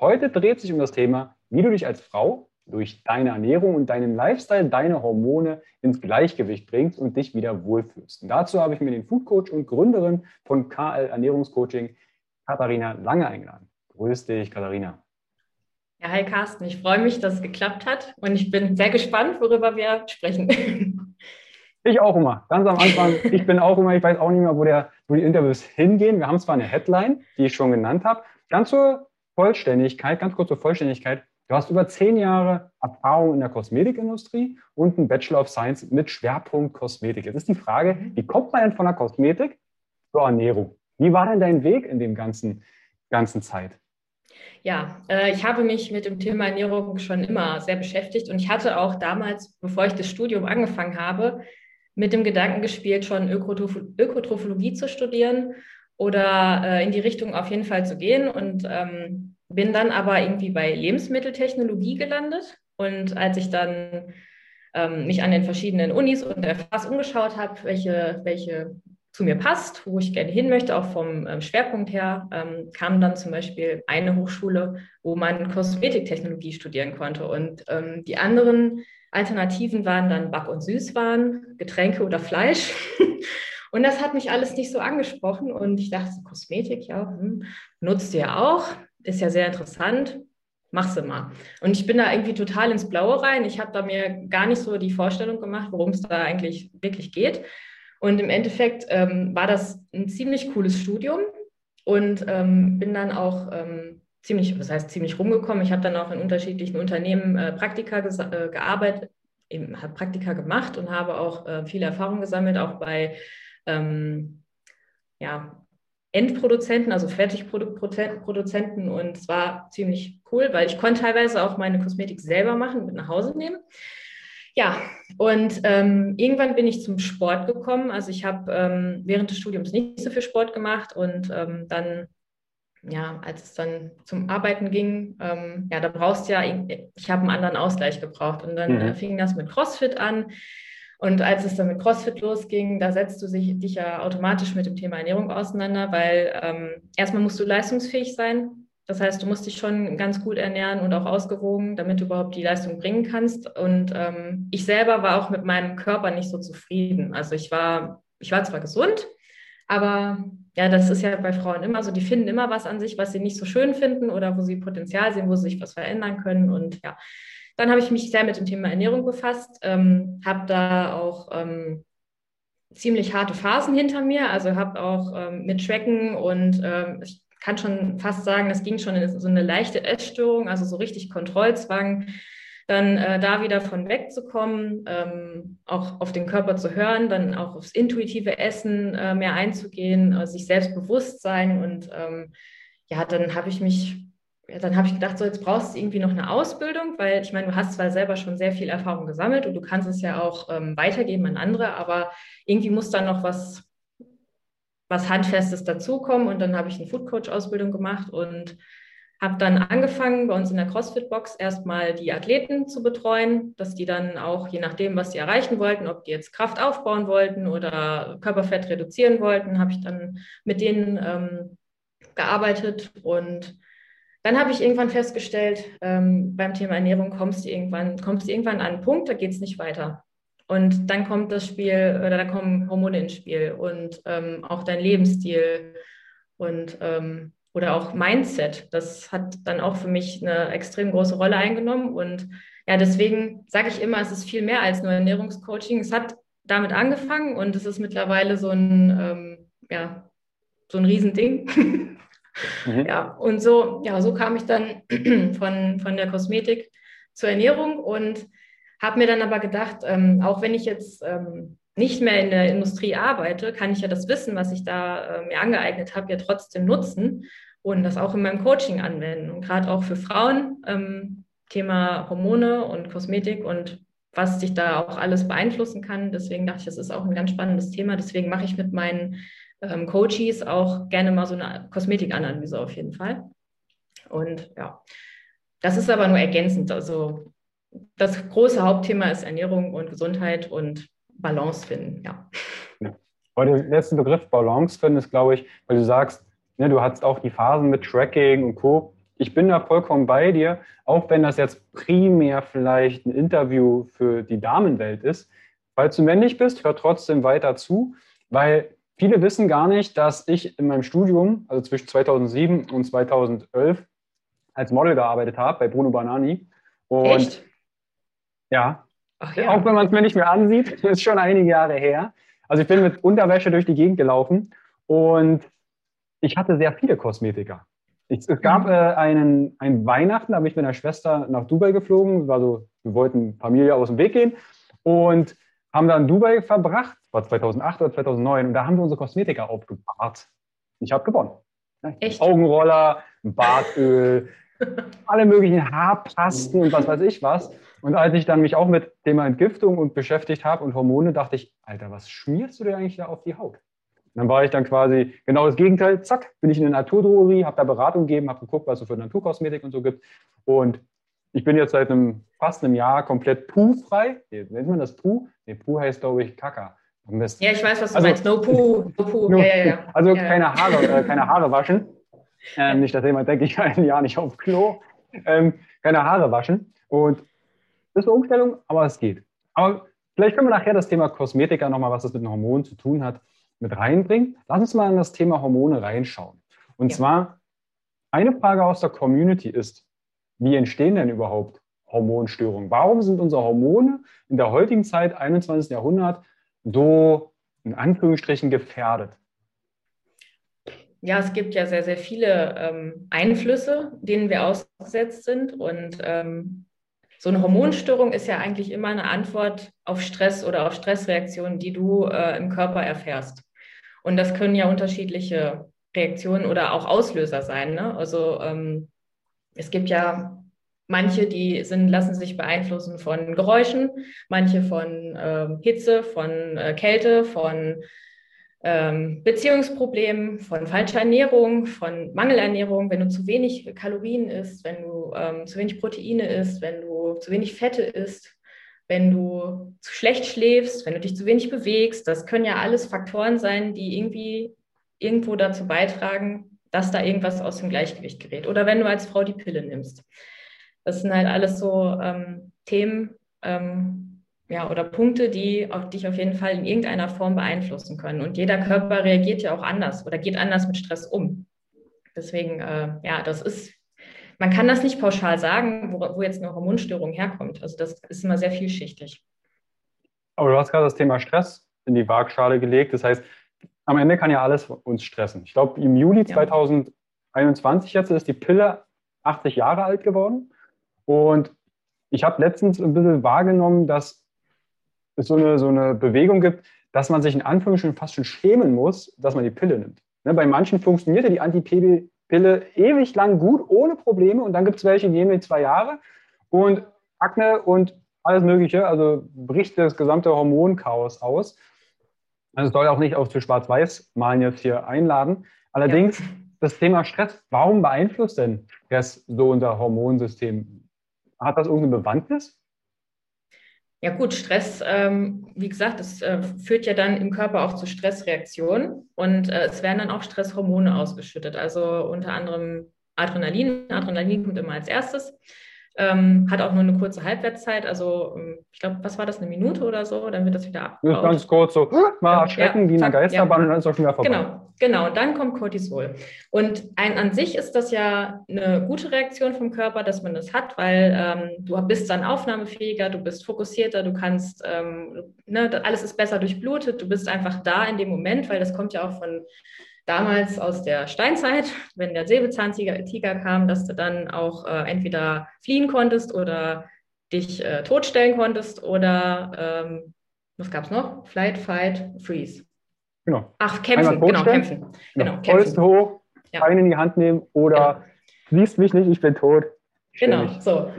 Heute dreht sich um das Thema, wie du dich als Frau durch deine Ernährung und deinen Lifestyle, deine Hormone ins Gleichgewicht bringst und dich wieder wohlfühlst. Und dazu habe ich mir den Food Coach und Gründerin von KL Ernährungscoaching, Katharina Lange, eingeladen. Grüß dich, Katharina. Ja, hi Carsten, ich freue mich, dass es geklappt hat und ich bin sehr gespannt, worüber wir sprechen. Ich auch immer, ganz am Anfang. Ich bin auch immer, ich weiß auch nicht mehr, wo, der, wo die Interviews hingehen. Wir haben zwar eine Headline, die ich schon genannt habe. Ganz zur Vollständigkeit, ganz kurz zur Vollständigkeit. Du hast über zehn Jahre Erfahrung in der Kosmetikindustrie und einen Bachelor of Science mit Schwerpunkt Kosmetik. Jetzt ist die Frage, wie kommt man denn von der Kosmetik zur Ernährung? Wie war denn dein Weg in dem ganzen, ganzen Zeit? Ja, äh, ich habe mich mit dem Thema Ernährung schon immer sehr beschäftigt und ich hatte auch damals, bevor ich das Studium angefangen habe, mit dem Gedanken gespielt, schon Ökotrophologie zu studieren oder äh, in die Richtung auf jeden Fall zu gehen und ähm, bin dann aber irgendwie bei Lebensmitteltechnologie gelandet. Und als ich dann ähm, mich an den verschiedenen Unis und der FAS umgeschaut habe, welche, welche zu mir passt, wo ich gerne hin möchte, auch vom ähm, Schwerpunkt her, ähm, kam dann zum Beispiel eine Hochschule, wo man Kosmetiktechnologie studieren konnte. Und ähm, die anderen Alternativen waren dann Back- und Süßwaren, Getränke oder Fleisch. und das hat mich alles nicht so angesprochen. Und ich dachte, Kosmetik, ja, hm, nutzt ihr auch, ist ja sehr interessant. Mach's mal. Und ich bin da irgendwie total ins Blaue rein. Ich habe da mir gar nicht so die Vorstellung gemacht, worum es da eigentlich wirklich geht. Und im Endeffekt ähm, war das ein ziemlich cooles Studium und ähm, bin dann auch ähm, ziemlich, was heißt ziemlich rumgekommen. Ich habe dann auch in unterschiedlichen Unternehmen äh, Praktika äh, gearbeitet, habe Praktika gemacht und habe auch äh, viele Erfahrungen gesammelt, auch bei ähm, ja, Endproduzenten, also Fertigproduktproduzenten. Und es war ziemlich cool, weil ich konnte teilweise auch meine Kosmetik selber machen, mit nach Hause nehmen. Ja, und ähm, irgendwann bin ich zum Sport gekommen. Also ich habe ähm, während des Studiums nicht so viel Sport gemacht und ähm, dann, ja, als es dann zum Arbeiten ging, ähm, ja, da brauchst du ja, ich habe einen anderen Ausgleich gebraucht und dann mhm. äh, fing das mit CrossFit an. Und als es dann mit CrossFit losging, da setzt du sich, dich ja automatisch mit dem Thema Ernährung auseinander, weil ähm, erstmal musst du leistungsfähig sein. Das heißt, du musst dich schon ganz gut ernähren und auch ausgewogen, damit du überhaupt die Leistung bringen kannst. Und ähm, ich selber war auch mit meinem Körper nicht so zufrieden. Also ich war, ich war zwar gesund, aber ja, das ist ja bei Frauen immer so, die finden immer was an sich, was sie nicht so schön finden oder wo sie Potenzial sehen, wo sie sich was verändern können. Und ja, dann habe ich mich sehr mit dem Thema Ernährung befasst, ähm, habe da auch ähm, ziemlich harte Phasen hinter mir, also habe auch ähm, mit Tracken und ähm, ich kann schon fast sagen, das ging schon in so eine leichte Essstörung, also so richtig Kontrollzwang, dann äh, da wieder von wegzukommen, ähm, auch auf den Körper zu hören, dann auch aufs intuitive Essen äh, mehr einzugehen, äh, sich selbst sein und ähm, ja, dann habe ich mich dann habe ich gedacht, so jetzt brauchst du irgendwie noch eine Ausbildung, weil ich meine, du hast zwar selber schon sehr viel Erfahrung gesammelt und du kannst es ja auch ähm, weitergeben an andere, aber irgendwie muss da noch was was Handfestes dazukommen. Und dann habe ich eine Food Coach Ausbildung gemacht und habe dann angefangen, bei uns in der CrossFit-Box erstmal die Athleten zu betreuen, dass die dann auch, je nachdem, was sie erreichen wollten, ob die jetzt Kraft aufbauen wollten oder Körperfett reduzieren wollten, habe ich dann mit denen ähm, gearbeitet. Und dann habe ich irgendwann festgestellt, ähm, beim Thema Ernährung kommst du irgendwann, kommst du irgendwann an einen Punkt, da geht es nicht weiter. Und dann kommt das Spiel, oder da kommen Hormone ins Spiel und ähm, auch dein Lebensstil und ähm, oder auch Mindset. Das hat dann auch für mich eine extrem große Rolle eingenommen. Und ja, deswegen sage ich immer, es ist viel mehr als nur Ernährungscoaching. Es hat damit angefangen und es ist mittlerweile so ein, ähm, ja, so ein Riesending. Mhm. Ja, und so, ja, so kam ich dann von, von der Kosmetik zur Ernährung und habe mir dann aber gedacht, ähm, auch wenn ich jetzt ähm, nicht mehr in der Industrie arbeite, kann ich ja das Wissen, was ich da äh, mir angeeignet habe, ja trotzdem nutzen und das auch in meinem Coaching anwenden. Und gerade auch für Frauen, ähm, Thema Hormone und Kosmetik und was sich da auch alles beeinflussen kann. Deswegen dachte ich, das ist auch ein ganz spannendes Thema. Deswegen mache ich mit meinen ähm, Coaches auch gerne mal so eine Kosmetikanalyse auf jeden Fall. Und ja, das ist aber nur ergänzend. Also das große Hauptthema ist Ernährung und Gesundheit und Balance finden, ja. ja. Aber der letzte Begriff Balance finden ist, glaube ich, weil du sagst, ne, du hast auch die Phasen mit Tracking und Co. Ich bin da vollkommen bei dir, auch wenn das jetzt primär vielleicht ein Interview für die Damenwelt ist. Falls du männlich bist, hör trotzdem weiter zu, weil viele wissen gar nicht, dass ich in meinem Studium, also zwischen 2007 und 2011, als Model gearbeitet habe bei Bruno Banani. Und Echt? Ja, Ach, ja. Auch wenn man es mir nicht mehr ansieht, ist schon einige Jahre her. Also ich bin mit Unterwäsche durch die Gegend gelaufen und ich hatte sehr viele Kosmetiker. Ich, es gab mhm. äh, einen, einen Weihnachten, da bin ich mit meiner Schwester nach Dubai geflogen. War so, wir wollten Familie aus dem Weg gehen und haben dann Dubai verbracht, war 2008 oder 2009, und da haben wir unsere Kosmetiker aufgebahrt. Ich habe gewonnen. Echt? Augenroller, Bartöl, alle möglichen Haarpasten und was weiß ich was. Und als ich dann mich auch mit Thema Entgiftung und beschäftigt habe und Hormone, dachte ich, Alter, was schmierst du dir eigentlich da auf die Haut? Und dann war ich dann quasi genau das Gegenteil. Zack, bin ich in eine Naturdrogerie, habe da Beratung gegeben, habe geguckt, was es für Naturkosmetik und so gibt. Und ich bin jetzt seit einem fast einem Jahr komplett Puh-frei. Nennt man das Puh? Nee, Puh heißt, glaube ich, Kaka. Ja, ich weiß, was du also, meinst. No Puh. No Puh. No, ja, ja, ja. Also keine Haare, äh, keine Haare waschen. Ähm, nicht, dass jemand denkt, ich war ein Jahr nicht auf Klo. Ähm, keine Haare waschen. Und das ist eine Umstellung, aber es geht. Aber vielleicht können wir nachher das Thema Kosmetika nochmal, was das mit den Hormonen zu tun hat, mit reinbringen. Lass uns mal in das Thema Hormone reinschauen. Und zwar, eine Frage aus der Community ist, wie entstehen denn überhaupt Hormonstörungen? Warum sind unsere Hormone in der heutigen Zeit, 21. Jahrhundert, so in Anführungsstrichen gefährdet? Ja, es gibt ja sehr, sehr viele ähm, Einflüsse, denen wir ausgesetzt sind. Und ähm, so eine Hormonstörung ist ja eigentlich immer eine Antwort auf Stress oder auf Stressreaktionen, die du äh, im Körper erfährst. Und das können ja unterschiedliche Reaktionen oder auch Auslöser sein. Ne? Also ähm, es gibt ja manche, die sind, lassen sich beeinflussen von Geräuschen, manche von äh, Hitze, von äh, Kälte, von ähm, Beziehungsproblemen, von falscher Ernährung, von Mangelernährung, wenn du zu wenig Kalorien isst, wenn du ähm, zu wenig Proteine isst, wenn du zu wenig Fette isst, wenn du zu schlecht schläfst, wenn du dich zu wenig bewegst. Das können ja alles Faktoren sein, die irgendwie irgendwo dazu beitragen, dass da irgendwas aus dem Gleichgewicht gerät. Oder wenn du als Frau die Pille nimmst. Das sind halt alles so ähm, Themen, ähm, ja, oder Punkte, die auch dich auf jeden Fall in irgendeiner Form beeinflussen können. Und jeder Körper reagiert ja auch anders oder geht anders mit Stress um. Deswegen, äh, ja, das ist, man kann das nicht pauschal sagen, wo, wo jetzt eine Hormonstörung herkommt. Also das ist immer sehr vielschichtig. Aber du hast gerade das Thema Stress in die Waagschale gelegt. Das heißt, am Ende kann ja alles uns stressen. Ich glaube, im Juli ja. 2021 jetzt ist die Pille 80 Jahre alt geworden. Und ich habe letztens ein bisschen wahrgenommen, dass es so eine, so eine Bewegung gibt, dass man sich in Anführungsstrichen fast schon schämen muss, dass man die Pille nimmt. Ne, bei manchen funktionierte die Anti-Pille ewig lang gut, ohne Probleme. Und dann gibt es welche, die nehmen die zwei Jahre und Akne und alles Mögliche, also bricht das gesamte Hormonchaos aus. Also es soll auch nicht auf für Schwarz-Weiß malen jetzt hier einladen. Allerdings, ja. das Thema Stress, warum beeinflusst denn Stress so unser Hormonsystem? Hat das irgendeine Bewandtnis? Ja gut, Stress, ähm, wie gesagt, das äh, führt ja dann im Körper auch zu Stressreaktionen und äh, es werden dann auch Stresshormone ausgeschüttet, also unter anderem Adrenalin. Adrenalin kommt immer als erstes. Ähm, hat auch nur eine kurze Halbwertszeit, also ähm, ich glaube, was war das, eine Minute oder so, dann wird das wieder abgebaut. Das ganz kurz so, mal erschrecken ja, wie eine Geisterbahn ja. und dann ist auch schon wieder vorbei. Genau, genau, und dann kommt Cortisol. Und ein, an sich ist das ja eine gute Reaktion vom Körper, dass man das hat, weil ähm, du bist dann aufnahmefähiger, du bist fokussierter, du kannst, ähm, ne, alles ist besser durchblutet, du bist einfach da in dem Moment, weil das kommt ja auch von damals aus der Steinzeit, wenn der Säbelzahntiger Tiger kam, dass du dann auch äh, entweder fliehen konntest oder dich äh, totstellen konntest oder ähm, was gab es noch? Flight, Fight, Freeze. Genau. Ach, kämpfen, genau, kämpfen. Genau, genau kämpfen. hoch, ja. Beine in die Hand nehmen oder genau. siehst mich nicht, ich bin tot. Genau, so.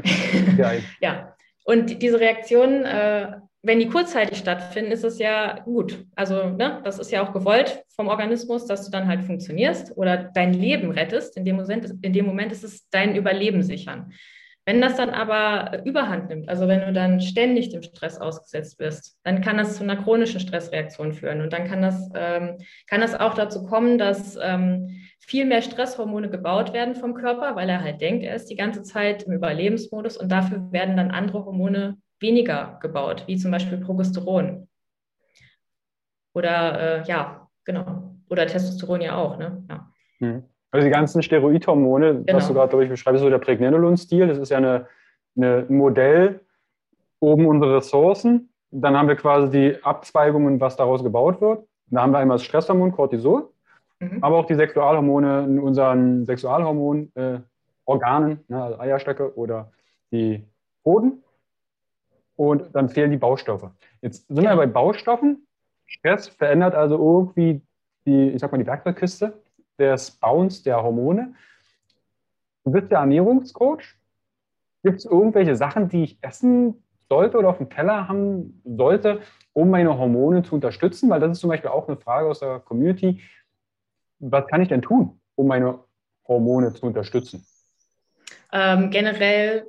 ja. Und diese Reaktion äh, wenn die kurzzeitig stattfinden, ist es ja gut. Also ne, das ist ja auch gewollt vom Organismus, dass du dann halt funktionierst oder dein Leben rettest. In dem Moment, in dem Moment ist es dein Überleben sichern. Wenn das dann aber überhand nimmt, also wenn du dann ständig dem Stress ausgesetzt bist, dann kann das zu einer chronischen Stressreaktion führen. Und dann kann das, ähm, kann das auch dazu kommen, dass ähm, viel mehr Stresshormone gebaut werden vom Körper, weil er halt denkt, er ist die ganze Zeit im Überlebensmodus und dafür werden dann andere Hormone weniger gebaut, wie zum Beispiel Progesteron. Oder äh, ja, genau. Oder Testosteron ja auch, ne? Ja. Hm. Also die ganzen Steroidhormone, genau. was du gerade, glaube ich, beschreibst, so der Pregnenolon-Stil, das ist ja eine, eine, ein Modell, oben unsere Ressourcen, dann haben wir quasi die Abzweigungen, was daraus gebaut wird. Da haben wir einmal das Stresshormon Cortisol, mhm. aber auch die Sexualhormone in unseren Sexualhormonorganen, äh, ne, also Eierstöcke oder die Hoden und dann fehlen die Baustoffe. Jetzt sind wir bei Baustoffen. Stress verändert also irgendwie die, ich sag mal, die Werkzeugkiste des Bauens der Hormone. Du bist der Ernährungscoach. Gibt es irgendwelche Sachen, die ich essen sollte oder auf dem Teller haben sollte, um meine Hormone zu unterstützen? Weil das ist zum Beispiel auch eine Frage aus der Community. Was kann ich denn tun, um meine Hormone zu unterstützen? Ähm, generell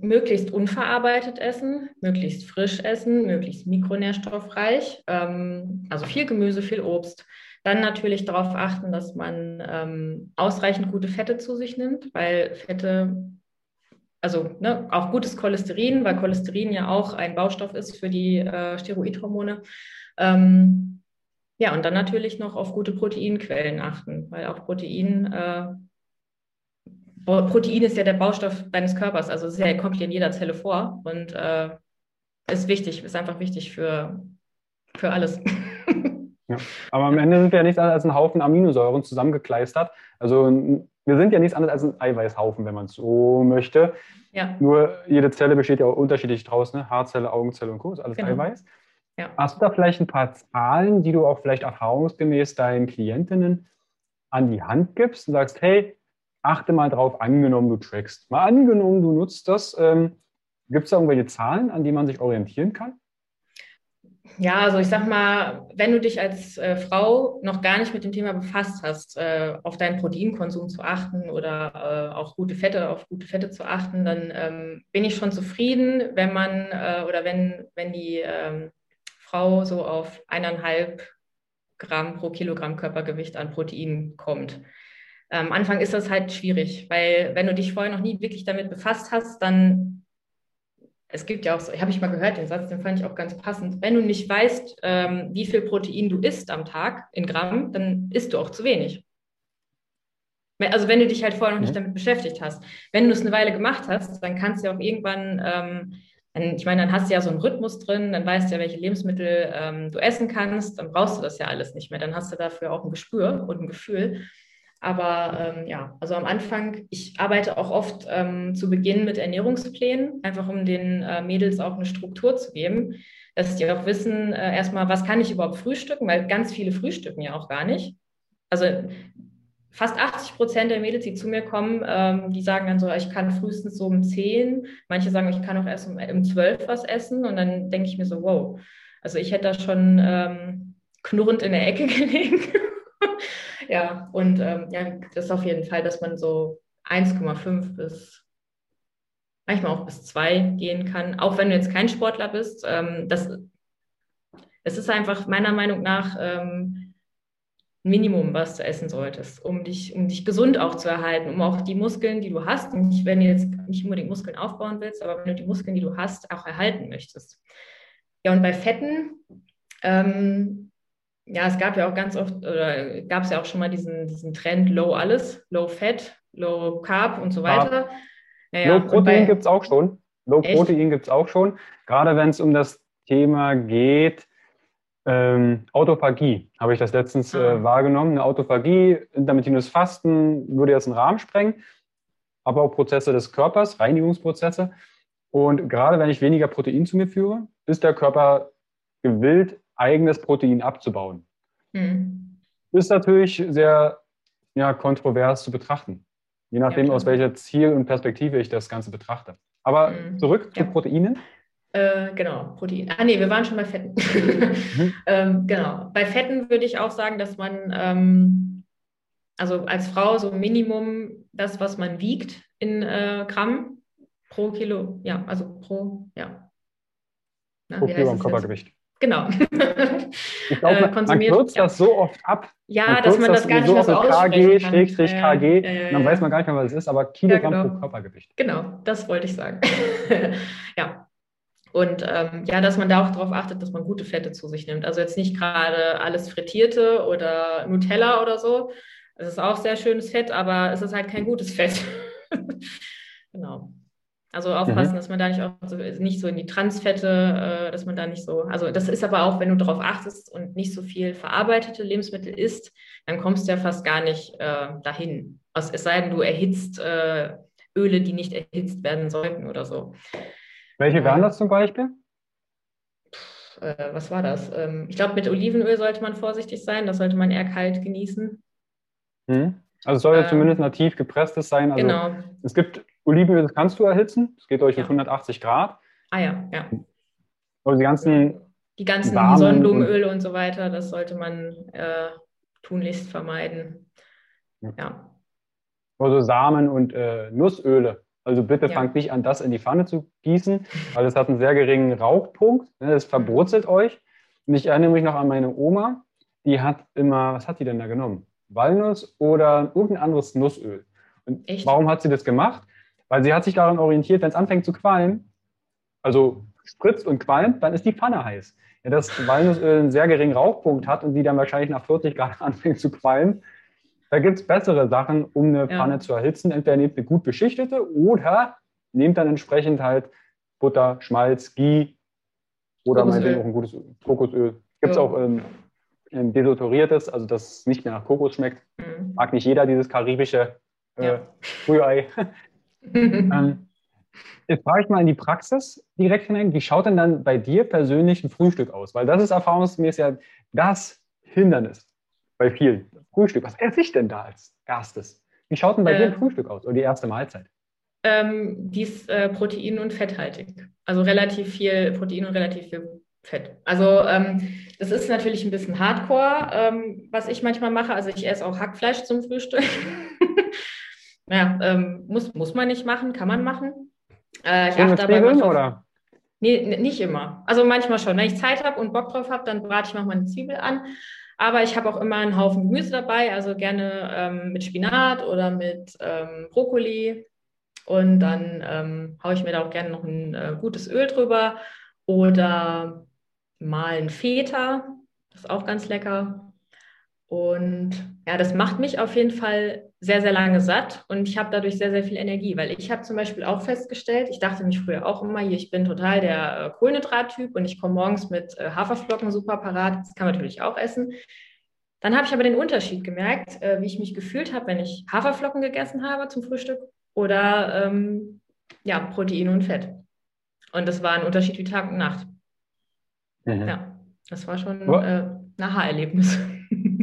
möglichst unverarbeitet essen, möglichst frisch essen, möglichst mikronährstoffreich, ähm, also viel Gemüse, viel Obst. Dann natürlich darauf achten, dass man ähm, ausreichend gute Fette zu sich nimmt, weil Fette, also ne, auch gutes Cholesterin, weil Cholesterin ja auch ein Baustoff ist für die äh, Steroidhormone. Ähm, ja, und dann natürlich noch auf gute Proteinquellen achten, weil auch Protein äh, Protein ist ja der Baustoff deines Körpers, also es ja, kommt hier in jeder Zelle vor und äh, ist wichtig, ist einfach wichtig für, für alles. Ja. Aber am Ende sind wir ja nichts anderes als ein Haufen Aminosäuren zusammengekleistert. Also wir sind ja nichts anderes als ein Eiweißhaufen, wenn man es so möchte. Ja. Nur jede Zelle besteht ja auch unterschiedlich draus, ne? Haarzelle, Augenzelle und Co. ist alles genau. Eiweiß. Ja. Hast du da vielleicht ein paar Zahlen, die du auch vielleicht erfahrungsgemäß deinen Klientinnen an die Hand gibst und sagst, hey, achte mal drauf, angenommen, du trackst. Mal angenommen, du nutzt das. Ähm, Gibt es da irgendwelche Zahlen, an die man sich orientieren kann? Ja, also ich sag mal, wenn du dich als äh, Frau noch gar nicht mit dem Thema befasst hast, äh, auf deinen Proteinkonsum zu achten oder äh, auch gute Fette, auf gute Fette zu achten, dann ähm, bin ich schon zufrieden, wenn man äh, oder wenn, wenn die ähm, Frau so auf eineinhalb Gramm pro Kilogramm Körpergewicht an Protein kommt. Am Anfang ist das halt schwierig, weil wenn du dich vorher noch nie wirklich damit befasst hast, dann, es gibt ja auch so, habe ich mal gehört, den Satz, den fand ich auch ganz passend, wenn du nicht weißt, ähm, wie viel Protein du isst am Tag in Gramm, dann isst du auch zu wenig. Also wenn du dich halt vorher noch nicht mhm. damit beschäftigt hast. Wenn du es eine Weile gemacht hast, dann kannst du ja auch irgendwann, ähm, ich meine, dann hast du ja so einen Rhythmus drin, dann weißt du ja, welche Lebensmittel ähm, du essen kannst, dann brauchst du das ja alles nicht mehr. Dann hast du dafür auch ein Gespür und ein Gefühl. Aber ähm, ja, also am Anfang, ich arbeite auch oft ähm, zu Beginn mit Ernährungsplänen, einfach um den äh, Mädels auch eine Struktur zu geben, dass die auch wissen, äh, erstmal, was kann ich überhaupt frühstücken, weil ganz viele frühstücken ja auch gar nicht. Also fast 80 Prozent der Mädels, die zu mir kommen, ähm, die sagen dann so, ich kann frühestens so um 10, manche sagen, ich kann auch erst um, um 12 was essen. Und dann denke ich mir so, wow, also ich hätte da schon ähm, knurrend in der Ecke gelegen ja, und ähm, ja, das ist auf jeden Fall, dass man so 1,5 bis manchmal auch bis 2 gehen kann, auch wenn du jetzt kein Sportler bist. Ähm, das, es ist einfach meiner Meinung nach ähm, Minimum, was du essen solltest, um dich, um dich gesund auch zu erhalten, um auch die Muskeln, die du hast, nicht, wenn du jetzt nicht unbedingt Muskeln aufbauen willst, aber wenn du die Muskeln, die du hast, auch erhalten möchtest. Ja, und bei Fetten, ähm, ja, es gab ja auch ganz oft, oder gab es ja auch schon mal diesen, diesen Trend Low alles, Low Fat, Low Carb und so weiter. Ja, ja. Low Protein gibt es auch schon. Low Echt? Protein gibt es auch schon. Gerade wenn es um das Thema geht, ähm, Autophagie habe ich das letztens ah. äh, wahrgenommen. Eine Autophagie, intermittierendes Fasten würde jetzt einen Rahmen sprengen. Abbauprozesse des Körpers, Reinigungsprozesse. Und gerade wenn ich weniger Protein zu mir führe, ist der Körper gewillt, eigenes Protein abzubauen. Mhm. Ist natürlich sehr ja, kontrovers zu betrachten, je nachdem, ja, aus welcher Ziel und Perspektive ich das Ganze betrachte. Aber mhm. zurück zu Proteinen. Äh, genau, Protein. Ah nee, wir waren schon bei Fetten. Mhm. ähm, genau. Bei Fetten würde ich auch sagen, dass man, ähm, also als Frau so Minimum das, was man wiegt in äh, Gramm pro Kilo, ja, also pro, ja. Na, pro Kilogramm Körpergewicht. Genau. Ich glaube, äh, man kürzt ja. das so oft ab. Ja, dass man das, das gar nicht mehr so KG, Schrägstrich KG, äh, dann weiß man gar nicht mehr, was es ist, aber Kilogramm ja, genau. pro Körpergewicht. Genau, das wollte ich sagen. ja, und ähm, ja, dass man da auch darauf achtet, dass man gute Fette zu sich nimmt. Also jetzt nicht gerade alles Frittierte oder Nutella oder so. Es ist auch sehr schönes Fett, aber es ist halt kein gutes Fett. genau. Also aufpassen, mhm. dass man da nicht auch so, nicht so in die Transfette, äh, dass man da nicht so, also das ist aber auch, wenn du darauf achtest und nicht so viel verarbeitete Lebensmittel isst, dann kommst du ja fast gar nicht äh, dahin. Es sei denn, du erhitzt äh, Öle, die nicht erhitzt werden sollten oder so. Welche wären das zum Beispiel? Äh, was war das? Ähm, ich glaube, mit Olivenöl sollte man vorsichtig sein. Das sollte man eher kalt genießen. Hm. Also es soll ja ähm, zumindest nativ gepresstes sein. Also genau. Es gibt Olivenöl, das kannst du erhitzen. Es geht durch ja. 180 Grad. Ah ja, ja. Also die ganzen die ganzen Sonnenblumenöle und, und, so weiter, das sollte man äh, tunlichst vermeiden. Ja. ja. Also Samen und äh, Nussöle also bitte ja. fangt nicht an, das in die Pfanne zu gießen, weil es hat einen sehr geringen Rauchpunkt. Es verbrutzelt euch. Und ich erinnere mich noch an meine Oma, die hat immer, was hat die denn da genommen? Walnuss oder irgendein anderes Nussöl. Und Echt? warum hat sie das gemacht? Weil sie hat sich daran orientiert, wenn es anfängt zu qualmen, also spritzt und qualmt, dann ist die Pfanne heiß. Ja, dass Walnussöl einen sehr geringen Rauchpunkt hat und die dann wahrscheinlich nach 40 Grad anfängt zu qualmen, da gibt es bessere Sachen, um eine ja. Pfanne zu erhitzen. Entweder nehmt eine gut beschichtete oder nehmt dann entsprechend halt Butter, Schmalz, Ghee oder meinetwegen auch ein gutes Kokosöl. Gibt es ja. auch ähm, ein desotoriertes, also das nicht mehr nach Kokos schmeckt. Mhm. Mag nicht jeder dieses karibische äh, ja. Rührei. ähm, jetzt frage ich mal in die Praxis direkt hinein. Wie schaut denn dann bei dir persönlich ein Frühstück aus? Weil das ist erfahrungsgemäß ja das Hindernis bei vielen. Frühstück. Was esse ich denn da als erstes? Wie schaut denn bei äh, dir ein ähm. Frühstück aus oder die erste Mahlzeit? Ähm, die ist äh, protein- und fetthaltig. Also relativ viel Protein und relativ viel Fett. Also ähm, das ist natürlich ein bisschen Hardcore, ähm, was ich manchmal mache. Also ich esse auch Hackfleisch zum Frühstück. ja, ähm, muss, muss man nicht machen, kann man machen. Äh, ich achte dabei manchmal, oder? Nee, nicht immer. Also manchmal schon. Wenn ich Zeit habe und Bock drauf habe, dann brate ich manchmal eine Zwiebel an. Aber ich habe auch immer einen Haufen Gemüse dabei, also gerne ähm, mit Spinat oder mit ähm, Brokkoli. Und dann ähm, haue ich mir da auch gerne noch ein äh, gutes Öl drüber oder mal ein Feta, das ist auch ganz lecker. Und ja, das macht mich auf jeden Fall sehr, sehr lange satt und ich habe dadurch sehr, sehr viel Energie, weil ich habe zum Beispiel auch festgestellt, ich dachte mich früher auch immer, hier, ich bin total der äh, Kohlenhydrattyp und ich komme morgens mit äh, Haferflocken super parat, das kann man natürlich auch essen. Dann habe ich aber den Unterschied gemerkt, äh, wie ich mich gefühlt habe, wenn ich Haferflocken gegessen habe zum Frühstück oder ähm, ja, Protein und Fett. Und das war ein Unterschied wie Tag und Nacht. Mhm. Ja, das war schon äh, ein Aha-Erlebnis.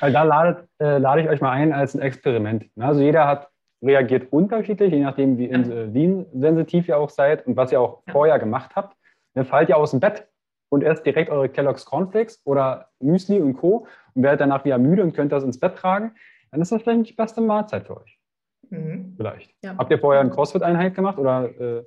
Also da ladet, äh, lade ich euch mal ein als ein Experiment. Also jeder hat reagiert unterschiedlich, je nachdem, wie, ja. wie sensitiv ihr auch seid und was ihr auch vorher gemacht habt. Dann fallt ihr aus dem Bett und esst direkt eure Kellogg's Cornflakes oder Müsli und Co. und werdet danach wieder müde und könnt das ins Bett tragen, dann ist das vielleicht nicht die beste Mahlzeit für euch. Mhm. Vielleicht. Ja. Habt ihr vorher eine CrossFit-Einheit gemacht oder äh,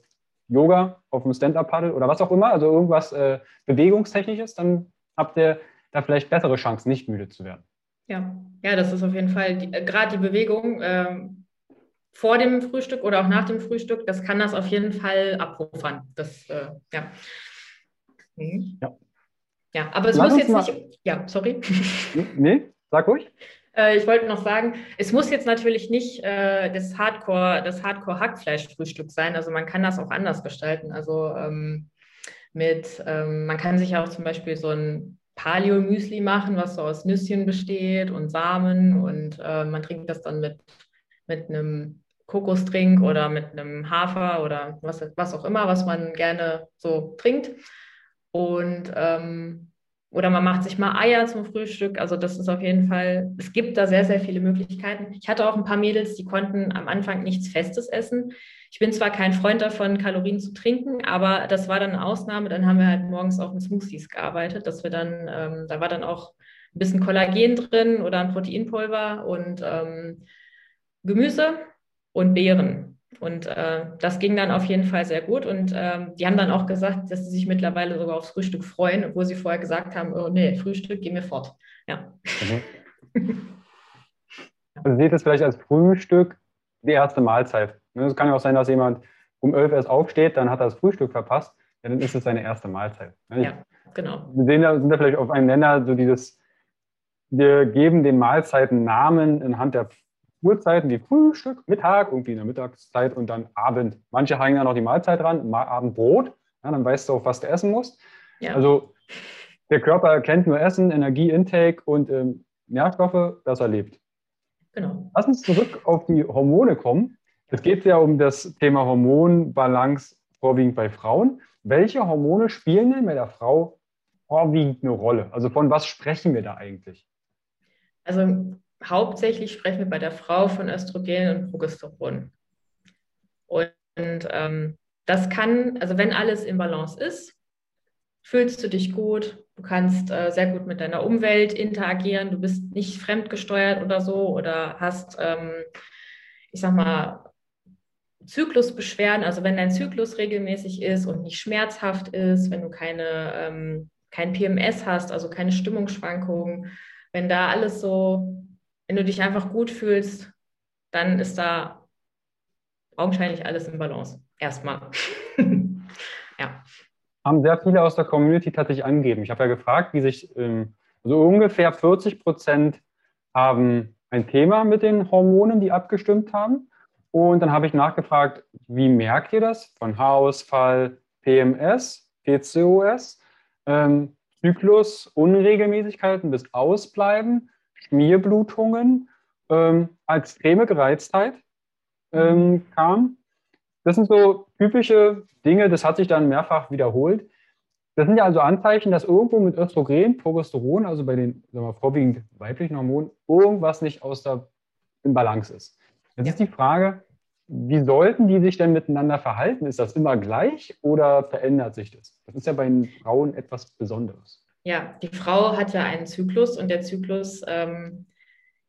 Yoga auf dem Stand-Up-Paddle oder was auch immer, also irgendwas äh, Bewegungstechnisches, dann habt ihr da vielleicht bessere Chancen, nicht müde zu werden. Ja, ja, das ist auf jeden Fall äh, gerade die Bewegung äh, vor dem Frühstück oder auch nach dem Frühstück, das kann das auf jeden Fall abpuffern. Das, äh, ja. Mhm. ja. Ja, aber es Lass muss jetzt nicht. Ja, sorry. Nee, sag ruhig. Äh, ich wollte noch sagen, es muss jetzt natürlich nicht äh, das Hardcore, das Hardcore-Hackfleisch-Frühstück sein. Also man kann das auch anders gestalten. Also ähm, mit, ähm, man kann sich auch zum Beispiel so ein Paleo-Müsli machen, was so aus Nüsschen besteht und Samen und äh, man trinkt das dann mit, mit einem Kokostrink oder mit einem Hafer oder was, was auch immer, was man gerne so trinkt. Und ähm, oder man macht sich mal Eier zum Frühstück. Also das ist auf jeden Fall, es gibt da sehr, sehr viele Möglichkeiten. Ich hatte auch ein paar Mädels, die konnten am Anfang nichts Festes essen. Ich bin zwar kein Freund davon, Kalorien zu trinken, aber das war dann eine Ausnahme. Dann haben wir halt morgens auch mit Smoothies gearbeitet, dass wir dann, ähm, da war dann auch ein bisschen Kollagen drin oder ein Proteinpulver und ähm, Gemüse und Beeren. Und äh, das ging dann auf jeden Fall sehr gut. Und ähm, die haben dann auch gesagt, dass sie sich mittlerweile sogar aufs Frühstück freuen, obwohl sie vorher gesagt haben, oh nee, Frühstück, geh mir fort. Ja. Mhm. Also seht es vielleicht als Frühstück die erste Mahlzeit. Ne, es kann ja auch sein, dass jemand um 11 erst aufsteht, dann hat er das Frühstück verpasst, ja, dann ist es seine erste Mahlzeit. Ne, ja, genau. Wir sehen da, sind da vielleicht auf einem Nenner so dieses, wir geben den Mahlzeiten Namen anhand der Uhrzeiten wie Frühstück, Mittag, irgendwie in der Mittagszeit und dann Abend. Manche hängen ja noch die Mahlzeit dran, Abendbrot, ja, dann weißt du auch, was du essen musst. Ja. Also der Körper kennt nur Essen, Energieintake und ähm, Nährstoffe, das er lebt. Genau. Lass uns zurück auf die Hormone kommen. Es geht ja um das Thema Hormonbalance vorwiegend bei Frauen. Welche Hormone spielen denn bei der Frau vorwiegend eine Rolle? Also von was sprechen wir da eigentlich? Also hauptsächlich sprechen wir bei der Frau von Östrogen und Progesteron. Und ähm, das kann, also wenn alles im Balance ist, fühlst du dich gut, du kannst äh, sehr gut mit deiner Umwelt interagieren, du bist nicht fremdgesteuert oder so oder hast, ähm, ich sag mal, Zyklusbeschwerden, also wenn dein Zyklus regelmäßig ist und nicht schmerzhaft ist, wenn du keine, ähm, kein PMS hast, also keine Stimmungsschwankungen, wenn da alles so, wenn du dich einfach gut fühlst, dann ist da augenscheinlich alles im Balance. Erstmal. ja. Haben sehr viele aus der Community tatsächlich angegeben. Ich habe ja gefragt, wie sich ähm, so ungefähr 40 Prozent haben ein Thema mit den Hormonen, die abgestimmt haben. Und dann habe ich nachgefragt, wie merkt ihr das? Von Haarausfall, PMS, PCOS, ähm, Zyklus, Unregelmäßigkeiten bis Ausbleiben, Schmierblutungen, ähm, extreme Gereiztheit ähm, kam. Das sind so typische Dinge, das hat sich dann mehrfach wiederholt. Das sind ja also Anzeichen, dass irgendwo mit Östrogen, Progesteron, also bei den wir, vorwiegend weiblichen Hormonen, irgendwas nicht aus der in Balance ist. Jetzt ja. ist die Frage, wie sollten die sich denn miteinander verhalten? Ist das immer gleich oder verändert sich das? Das ist ja bei den Frauen etwas Besonderes. Ja, die Frau hat ja einen Zyklus und der Zyklus, ähm,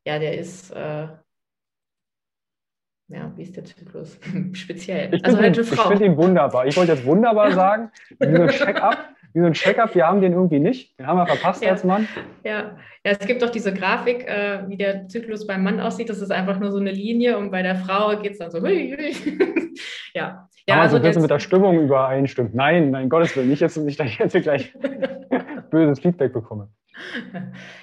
ja, der ist, äh, ja, wie ist der Zyklus? Speziell. Ich also halt eine Frau. Ich finde ihn wunderbar. Ich wollte jetzt wunderbar sagen, ein Check-up wie so ein Check-up, wir haben den irgendwie nicht. Den haben wir verpasst ja. als Mann. Ja. ja, es gibt doch diese Grafik, äh, wie der Zyklus beim Mann aussieht. Das ist einfach nur so eine Linie und bei der Frau geht es dann so. Hui, hui. ja. Ja, also das mit der Stimmung übereinstimmt. Nein, nein, Gottes Willen, nicht jetzt, nicht, dass ich jetzt gleich böses Feedback bekomme.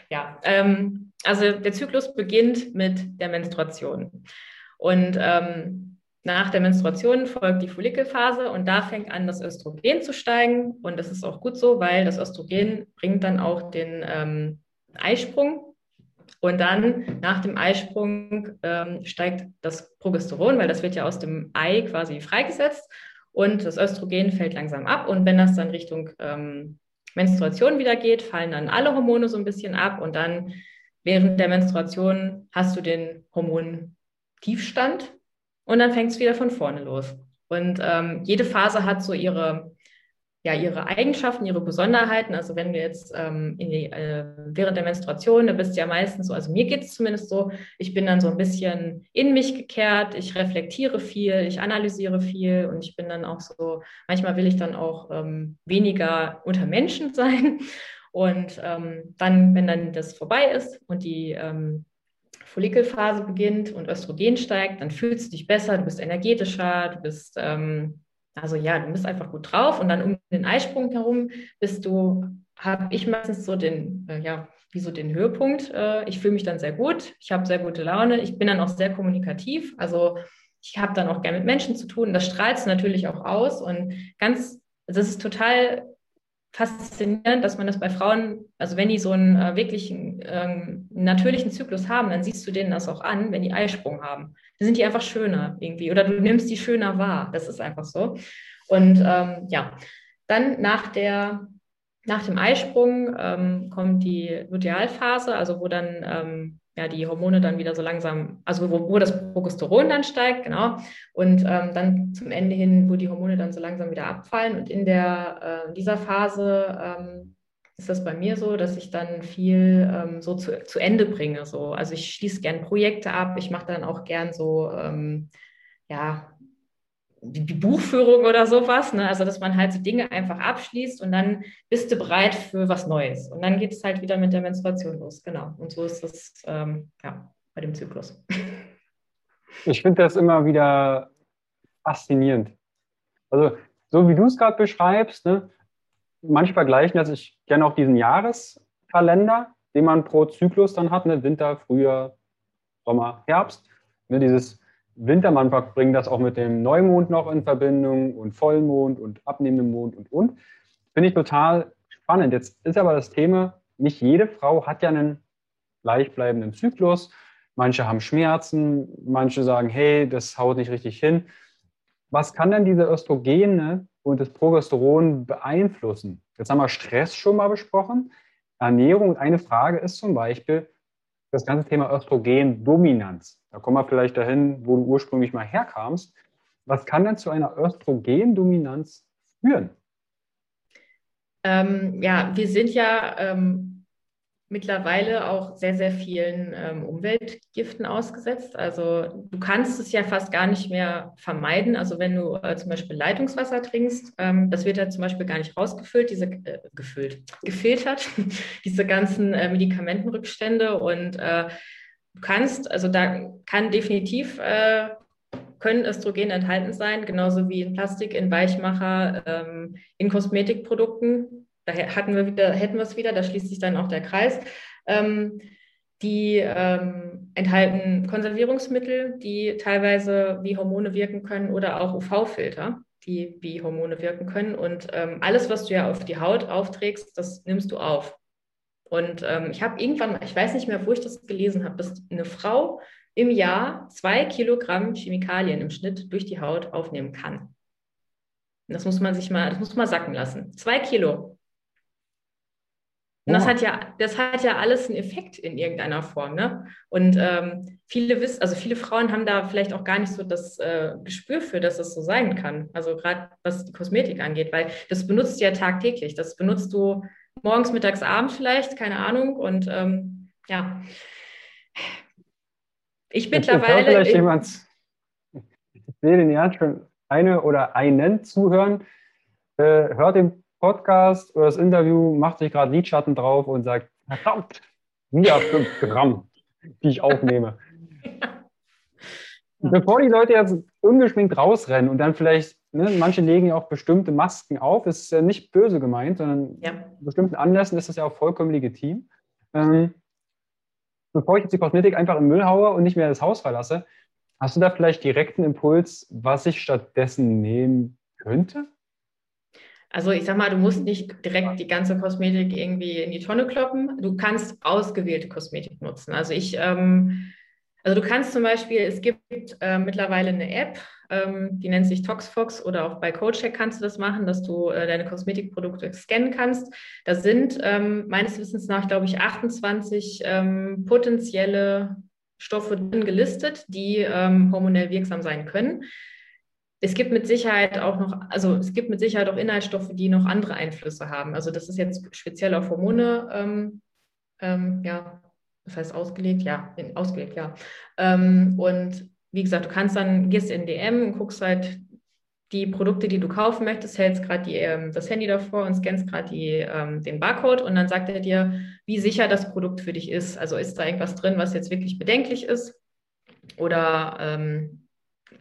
Ja, ähm, also der Zyklus beginnt mit der Menstruation. Und ähm, nach der Menstruation folgt die Follikelphase und da fängt an, das Östrogen zu steigen. Und das ist auch gut so, weil das Östrogen bringt dann auch den ähm, Eisprung. Und dann nach dem Eisprung ähm, steigt das Progesteron, weil das wird ja aus dem Ei quasi freigesetzt. Und das Östrogen fällt langsam ab. Und wenn das dann Richtung ähm, Menstruation wieder geht, fallen dann alle Hormone so ein bisschen ab. Und dann während der Menstruation hast du den Hormontiefstand und dann fängt es wieder von vorne los. Und ähm, jede Phase hat so ihre ja, ihre Eigenschaften, ihre Besonderheiten. Also wenn du jetzt ähm, die, äh, während der Menstruation, da bist du ja meistens so, also mir geht es zumindest so, ich bin dann so ein bisschen in mich gekehrt, ich reflektiere viel, ich analysiere viel und ich bin dann auch so, manchmal will ich dann auch ähm, weniger unter Menschen sein. Und ähm, dann, wenn dann das vorbei ist und die ähm, Follikelphase beginnt und Östrogen steigt, dann fühlst du dich besser, du bist energetischer, du bist ähm, also ja, du bist einfach gut drauf und dann um den Eisprung herum bist du, habe ich meistens so den, äh, ja, wie so den Höhepunkt. Äh, ich fühle mich dann sehr gut, ich habe sehr gute Laune, ich bin dann auch sehr kommunikativ. Also ich habe dann auch gerne mit Menschen zu tun. Das strahlt es natürlich auch aus und ganz, das ist total faszinierend, dass man das bei Frauen, also wenn die so einen äh, wirklichen ähm, natürlichen Zyklus haben, dann siehst du denen das auch an, wenn die Eisprung haben. Dann sind die einfach schöner irgendwie oder du nimmst die schöner wahr. Das ist einfach so. Und ähm, ja, dann nach der nach dem Eisprung ähm, kommt die Lutealphase, also wo dann ähm, ja, die Hormone dann wieder so langsam, also wo, wo das Progesteron dann steigt, genau, und ähm, dann zum Ende hin, wo die Hormone dann so langsam wieder abfallen. Und in der, äh, dieser Phase ähm, ist das bei mir so, dass ich dann viel ähm, so zu, zu Ende bringe. So. Also ich schließe gern Projekte ab, ich mache dann auch gern so, ähm, ja, die Buchführung oder sowas. Ne? Also, dass man halt so Dinge einfach abschließt und dann bist du bereit für was Neues. Und dann geht es halt wieder mit der Menstruation los. Genau. Und so ist es ähm, ja, bei dem Zyklus. Ich finde das immer wieder faszinierend. Also, so wie du es gerade beschreibst, ne? manche vergleichen das, ich kenne auch diesen Jahreskalender, den man pro Zyklus dann hat, ne? Winter, Frühjahr, Sommer, Herbst. Ne? Dieses Wintermann bringt das auch mit dem Neumond noch in Verbindung und Vollmond und abnehmendem Mond und und. Finde ich total spannend. Jetzt ist aber das Thema, nicht jede Frau hat ja einen gleichbleibenden Zyklus. Manche haben Schmerzen, manche sagen, hey, das haut nicht richtig hin. Was kann denn diese Östrogene und das Progesteron beeinflussen? Jetzt haben wir Stress schon mal besprochen. Ernährung. Eine Frage ist zum Beispiel das ganze Thema Östrogendominanz. Da kommen wir vielleicht dahin, wo du ursprünglich mal herkamst. Was kann denn zu einer Östrogendominanz führen? Ähm, ja, wir sind ja ähm, mittlerweile auch sehr, sehr vielen ähm, Umweltgiften ausgesetzt. Also du kannst es ja fast gar nicht mehr vermeiden. Also wenn du äh, zum Beispiel Leitungswasser trinkst, ähm, das wird ja zum Beispiel gar nicht rausgefüllt, diese äh, gefüllt, gefiltert, diese ganzen äh, Medikamentenrückstände und äh, Du kannst, also da kann definitiv, äh, können Östrogen enthalten sein, genauso wie in Plastik, in Weichmacher, ähm, in Kosmetikprodukten. Da hatten wir wieder, hätten wir es wieder, da schließt sich dann auch der Kreis. Ähm, die ähm, enthalten Konservierungsmittel, die teilweise wie Hormone wirken können oder auch UV-Filter, die wie Hormone wirken können. Und ähm, alles, was du ja auf die Haut aufträgst, das nimmst du auf. Und ähm, ich habe irgendwann, ich weiß nicht mehr, wo ich das gelesen habe, dass eine Frau im Jahr zwei Kilogramm Chemikalien im Schnitt durch die Haut aufnehmen kann. Das muss man sich mal, das muss man sacken lassen. Zwei Kilo. Und das hat ja, das hat ja alles einen Effekt in irgendeiner Form, ne? Und ähm, viele wissen, also viele Frauen haben da vielleicht auch gar nicht so das äh, Gespür für, dass es so sein kann. Also gerade was die Kosmetik angeht, weil das benutzt du ja tagtäglich. Das benutzt du morgens, mittags, abends vielleicht, keine Ahnung. Und ähm, ja, ich mittlerweile. Vielleicht ich, jemand, ich sehe den ja schon eine oder einen zuhören, äh, hört den Podcast oder das Interview, macht sich gerade Lidschatten drauf und sagt, verdammt, wieder 5 Gramm, die ich aufnehme. Bevor die Leute jetzt ungeschminkt rausrennen und dann vielleicht Ne, manche legen ja auch bestimmte Masken auf. Das ist ja nicht böse gemeint, sondern ja. in bestimmten Anlässen ist das ja auch vollkommen legitim. Ähm, bevor ich jetzt die Kosmetik einfach im Müll haue und nicht mehr das Haus verlasse, hast du da vielleicht direkt einen Impuls, was ich stattdessen nehmen könnte? Also ich sag mal, du musst nicht direkt die ganze Kosmetik irgendwie in die Tonne kloppen. Du kannst ausgewählte Kosmetik nutzen. Also ich, ähm, also du kannst zum Beispiel, es gibt äh, mittlerweile eine App, ähm, die nennt sich ToxFox oder auch bei CodeCheck kannst du das machen, dass du äh, deine Kosmetikprodukte scannen kannst. Da sind ähm, meines Wissens nach, glaube ich, 28 ähm, potenzielle Stoffe drin gelistet, die ähm, hormonell wirksam sein können. Es gibt mit Sicherheit auch noch, also es gibt mit Sicherheit auch Inhaltsstoffe, die noch andere Einflüsse haben. Also das ist jetzt speziell auf Hormone, ähm, ähm, ja, das heißt ausgelegt, ja, ausgelegt, ja. Ähm, und wie gesagt, du kannst dann, gehst in DM und guckst halt die Produkte, die du kaufen möchtest, hältst gerade ähm, das Handy davor und scannst gerade ähm, den Barcode und dann sagt er dir, wie sicher das Produkt für dich ist. Also ist da irgendwas drin, was jetzt wirklich bedenklich ist oder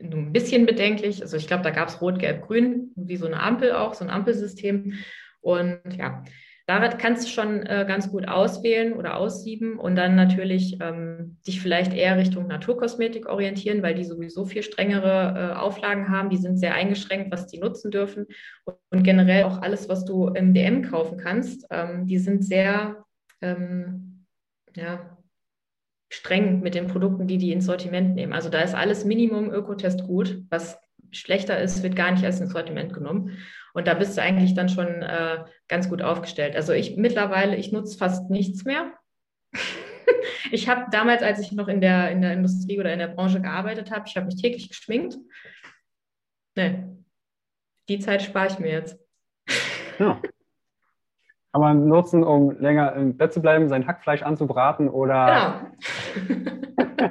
ähm, ein bisschen bedenklich. Also ich glaube, da gab es Rot, Gelb, Grün, wie so eine Ampel auch, so ein Ampelsystem. Und ja, Daran kannst du schon äh, ganz gut auswählen oder aussieben und dann natürlich ähm, dich vielleicht eher Richtung Naturkosmetik orientieren, weil die sowieso viel strengere äh, Auflagen haben. Die sind sehr eingeschränkt, was die nutzen dürfen. Und, und generell auch alles, was du im DM kaufen kannst, ähm, die sind sehr ähm, ja, streng mit den Produkten, die die ins Sortiment nehmen. Also da ist alles Minimum Ökotest gut. Was schlechter ist, wird gar nicht als ins Sortiment genommen. Und da bist du eigentlich dann schon äh, ganz gut aufgestellt. Also ich mittlerweile, ich nutze fast nichts mehr. ich habe damals, als ich noch in der, in der Industrie oder in der Branche gearbeitet habe, ich habe mich täglich geschminkt. Nee, die Zeit spare ich mir jetzt. Ja. Kann man nutzen, um länger im Bett zu bleiben, sein Hackfleisch anzubraten oder, genau.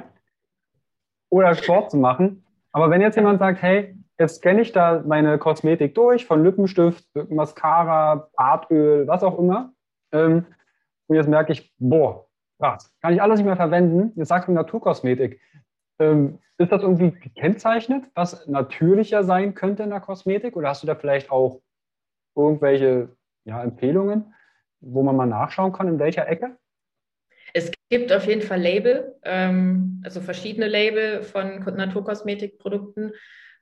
oder Sport zu machen. Aber wenn jetzt jemand sagt, hey, jetzt scanne ich da meine Kosmetik durch, von Lippenstift, Mascara, Bartöl, was auch immer. Ähm, und jetzt merke ich, boah, krass, kann ich alles nicht mehr verwenden. Jetzt sagst du Naturkosmetik. Ähm, ist das irgendwie gekennzeichnet, was natürlicher sein könnte in der Kosmetik? Oder hast du da vielleicht auch irgendwelche ja, Empfehlungen, wo man mal nachschauen kann, in welcher Ecke? Es gibt auf jeden Fall Label, ähm, also verschiedene Label von Naturkosmetikprodukten.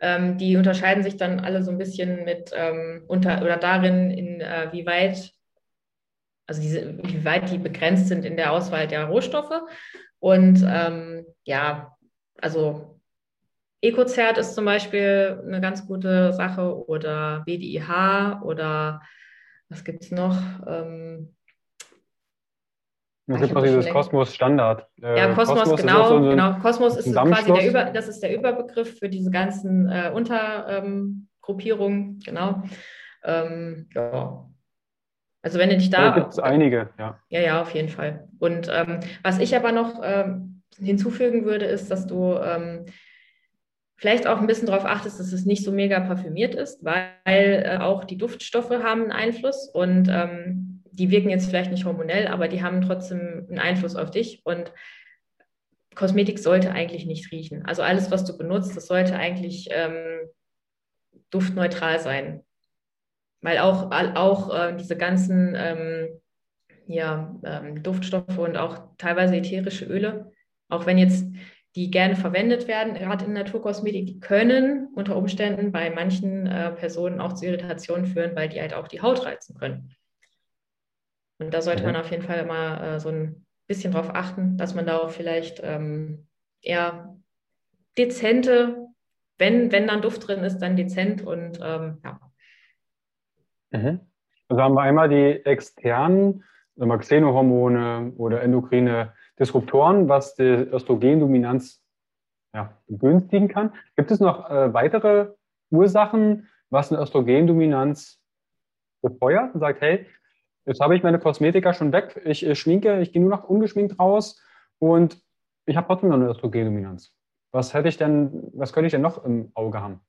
Ähm, die unterscheiden sich dann alle so ein bisschen mit ähm, unter oder darin, in äh, wie weit, also diese, wie weit die begrenzt sind in der Auswahl der Rohstoffe. Und ähm, ja, also EcoCert ist zum Beispiel eine ganz gute Sache oder BDIH oder was gibt es noch? Ähm, es gibt noch dieses Kosmos Standard. Äh, ja, Kosmos, Kosmos genau, so genau. Kosmos ist quasi der Über, das ist der Überbegriff für diese ganzen äh, Untergruppierungen, ähm, genau. Ähm, ja. Also wenn du dich da. Da gibt es einige, ja. Ja, ja, auf jeden Fall. Und ähm, was ich aber noch ähm, hinzufügen würde, ist, dass du ähm, vielleicht auch ein bisschen darauf achtest, dass es nicht so mega parfümiert ist, weil äh, auch die Duftstoffe haben einen Einfluss und ähm, die wirken jetzt vielleicht nicht hormonell, aber die haben trotzdem einen Einfluss auf dich. Und Kosmetik sollte eigentlich nicht riechen. Also alles, was du benutzt, das sollte eigentlich ähm, duftneutral sein. Weil auch, auch äh, diese ganzen ähm, ja, ähm, Duftstoffe und auch teilweise ätherische Öle, auch wenn jetzt die gerne verwendet werden, gerade in Naturkosmetik, die können unter Umständen bei manchen äh, Personen auch zu Irritationen führen, weil die halt auch die Haut reizen können. Und da sollte mhm. man auf jeden Fall immer äh, so ein bisschen drauf achten, dass man da auch vielleicht ähm, eher dezente, wenn, wenn dann Duft drin ist, dann dezent und ähm, ja. Mhm. Also haben wir einmal die externen also Xenohormone oder endokrine Disruptoren, was die Östrogendominanz ja, begünstigen kann. Gibt es noch äh, weitere Ursachen, was eine Östrogendominanz befeuert und sagt, hey, Jetzt habe ich meine Kosmetika schon weg. Ich äh, schminke, ich gehe nur noch ungeschminkt raus und ich habe trotzdem noch eine Östrogendominanz. Was hätte ich denn, was könnte ich denn noch im Auge haben?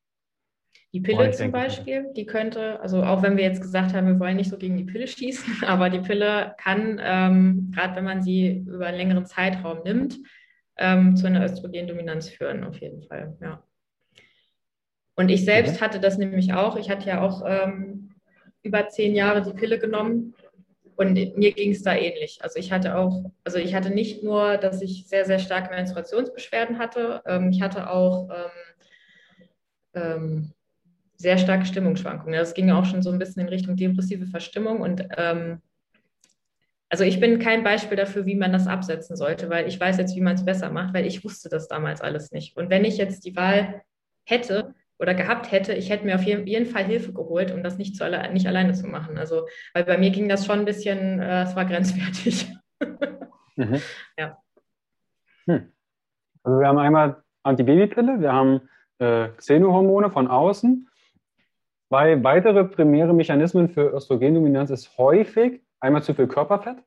Die Pille zum Beispiel, die könnte, also auch wenn wir jetzt gesagt haben, wir wollen nicht so gegen die Pille schießen, aber die Pille kann, ähm, gerade wenn man sie über einen längeren Zeitraum nimmt, ähm, zu einer Östrogendominanz führen, auf jeden Fall, ja. Und ich selbst mhm. hatte das nämlich auch. Ich hatte ja auch ähm, über zehn Jahre die Pille genommen und mir ging es da ähnlich. Also ich hatte auch, also ich hatte nicht nur, dass ich sehr, sehr starke Menstruationsbeschwerden hatte, ähm, ich hatte auch ähm, ähm, sehr starke Stimmungsschwankungen. Das ging auch schon so ein bisschen in Richtung depressive Verstimmung und ähm, also ich bin kein Beispiel dafür, wie man das absetzen sollte, weil ich weiß jetzt, wie man es besser macht, weil ich wusste das damals alles nicht. Und wenn ich jetzt die Wahl hätte, oder gehabt hätte, ich hätte mir auf jeden Fall Hilfe geholt, um das nicht, zu alle, nicht alleine zu machen. Also, weil bei mir ging das schon ein bisschen, äh, es war grenzwertig. mhm. Ja. Hm. Also wir haben einmal Antibabypille, wir haben äh, Xenohormone von außen. Zwei weitere primäre Mechanismen für Östrogendominanz ist häufig einmal zu viel Körperfett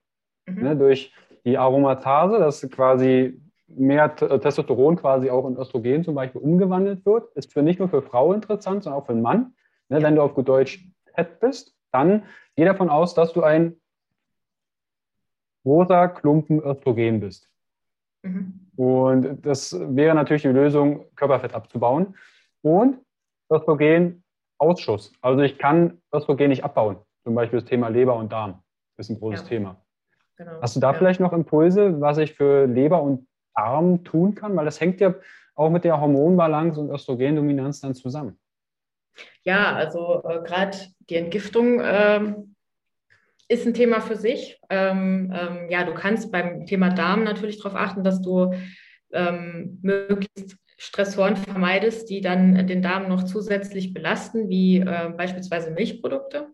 mhm. ne, durch die Aromatase, dass quasi mehr Testosteron quasi auch in Östrogen zum Beispiel umgewandelt wird. Ist für nicht nur für Frau interessant, sondern auch für den Mann. Ne, wenn du auf gut Deutsch fett bist, dann geh davon aus, dass du ein großer Klumpen Östrogen bist. Mhm. Und das wäre natürlich die Lösung, Körperfett abzubauen. Und Östrogenausschuss. Also ich kann Östrogen nicht abbauen. Zum Beispiel das Thema Leber und Darm. Ist ein großes ja. Thema. Genau. Hast du da ja. vielleicht noch Impulse, was ich für Leber und Darm tun kann? Weil das hängt ja auch mit der Hormonbalance und Östrogendominanz dann zusammen. Ja, also äh, gerade die Entgiftung äh, ist ein Thema für sich. Ähm, ähm, ja, du kannst beim Thema Darm natürlich darauf achten, dass du ähm, möglichst Stressoren vermeidest, die dann den Darm noch zusätzlich belasten, wie äh, beispielsweise Milchprodukte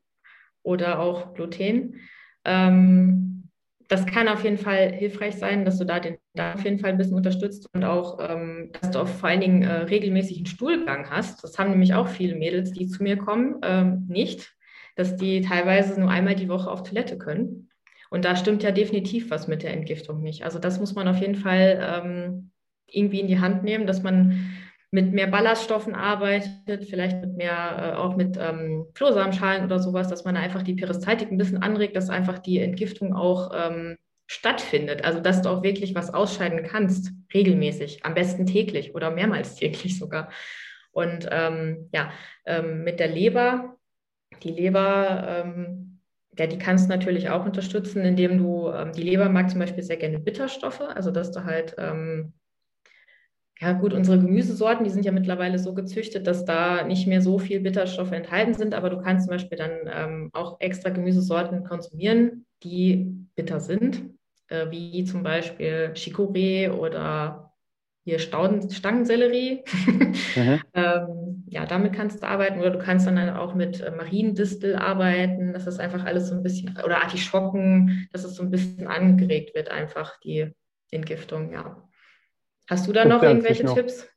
oder auch Gluten. Ähm, das kann auf jeden Fall hilfreich sein, dass du da den Darm auf jeden Fall ein bisschen unterstützt und auch, ähm, dass du auch vor allen Dingen äh, regelmäßig einen Stuhlgang hast. Das haben nämlich auch viele Mädels, die zu mir kommen, ähm, nicht dass die teilweise nur einmal die Woche auf Toilette können. Und da stimmt ja definitiv was mit der Entgiftung nicht. Also das muss man auf jeden Fall ähm, irgendwie in die Hand nehmen, dass man mit mehr Ballaststoffen arbeitet, vielleicht mit mehr, äh, auch mit ähm, Flohsamenschalen oder sowas, dass man einfach die Peristaltik ein bisschen anregt, dass einfach die Entgiftung auch ähm, stattfindet. Also dass du auch wirklich was ausscheiden kannst, regelmäßig, am besten täglich oder mehrmals täglich sogar. Und ähm, ja, ähm, mit der Leber die Leber, ähm, ja, die kannst du natürlich auch unterstützen, indem du, ähm, die Leber mag zum Beispiel sehr gerne Bitterstoffe, also dass du halt, ähm, ja gut, unsere Gemüsesorten, die sind ja mittlerweile so gezüchtet, dass da nicht mehr so viel Bitterstoffe enthalten sind, aber du kannst zum Beispiel dann ähm, auch extra Gemüsesorten konsumieren, die bitter sind, äh, wie zum Beispiel Chicorée oder hier Stauden, Stangensellerie. Mhm. ähm, ja, damit kannst du arbeiten oder du kannst dann auch mit äh, Mariendistel arbeiten, dass das einfach alles so ein bisschen, oder Artischocken, dass es so ein bisschen angeregt wird, einfach die Entgiftung, ja. Hast du da noch irgendwelche noch. Tipps?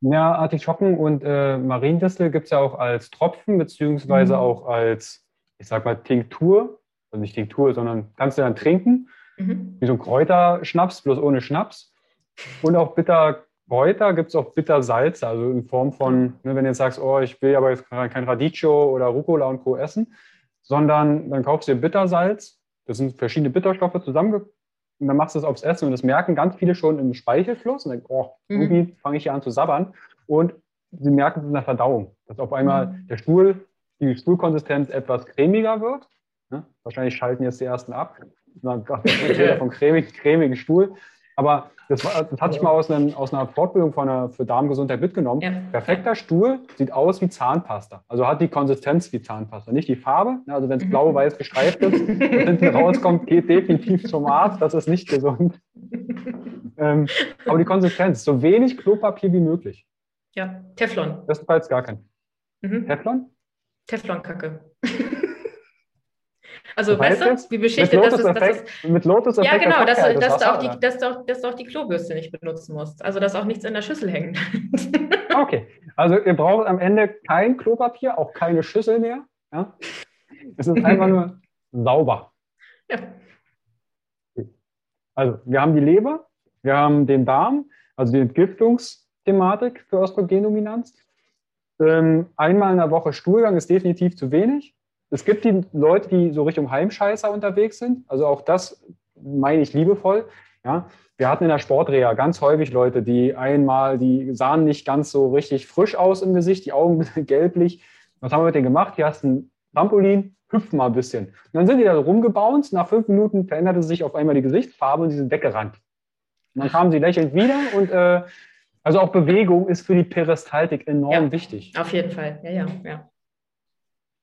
Ja, Artischocken und äh, Mariendistel gibt es ja auch als Tropfen, beziehungsweise mhm. auch als, ich sag mal, Tinktur. Also nicht Tinktur, sondern kannst du dann trinken. Mhm. Wie so ein Kräuterschnaps, bloß ohne Schnaps. Und auch Bitterkräuter gibt es auch Bittersalze, also in Form von, ne, wenn du jetzt sagst, oh, ich will aber jetzt kein Radicchio oder Rucola und Co. essen, sondern dann kaufst du dir Bittersalz, das sind verschiedene Bitterstoffe zusammenge und dann machst du es aufs Essen und das merken ganz viele schon im Speichelfluss und denken, oh, mhm. irgendwie mhm. fange ich hier an zu sabbern und sie merken es in der Verdauung, dass auf einmal mhm. der Stuhl, die Stuhlkonsistenz etwas cremiger wird. Ne? Wahrscheinlich schalten jetzt die ersten ab. Dann von cremig, cremigen Stuhl. Aber das, war, das hatte ich mal aus, einem, aus einer Fortbildung von einer, für Darmgesundheit mitgenommen. Ja. Perfekter Stuhl sieht aus wie Zahnpasta. Also hat die Konsistenz wie Zahnpasta. Nicht die Farbe. Also wenn es blau-weiß gestreift ist und hinten rauskommt, geht definitiv zum Arzt. Das ist nicht gesund. ähm, aber die Konsistenz, so wenig Klopapier wie möglich. Ja, Teflon. Bestenfalls gar kein. Mhm. Teflon? Teflonkacke. Also weißt du, wie beschichtet das ist. Das ist mit Lotus Ja, genau, dass, das dass, du auch die, dass, du auch, dass du auch die Klobürste nicht benutzen musst. Also, dass auch nichts in der Schüssel hängt. okay, also ihr braucht am Ende kein Klopapier, auch keine Schüssel mehr. Ja? Es ist einfach nur sauber. Ja. Also, wir haben die Leber, wir haben den Darm, also die Entgiftungsthematik für Östrogendominanz. Ähm, einmal in der Woche Stuhlgang ist definitiv zu wenig. Es gibt die Leute, die so Richtung Heimscheißer unterwegs sind. Also auch das meine ich liebevoll. Ja, wir hatten in der Sportreha ganz häufig Leute, die einmal, die sahen nicht ganz so richtig frisch aus im Gesicht, die Augen gelblich. Was haben wir mit denen gemacht? Hier hast du ein Trampolin, hüpf mal ein bisschen. Und dann sind die da rumgebounced. Nach fünf Minuten veränderte sich auf einmal die Gesichtsfarbe und sie sind weggerannt. Und dann kamen sie lächelnd wieder und äh, also auch Bewegung ist für die Peristaltik enorm ja, wichtig. Auf jeden Fall, ja, ja, ja.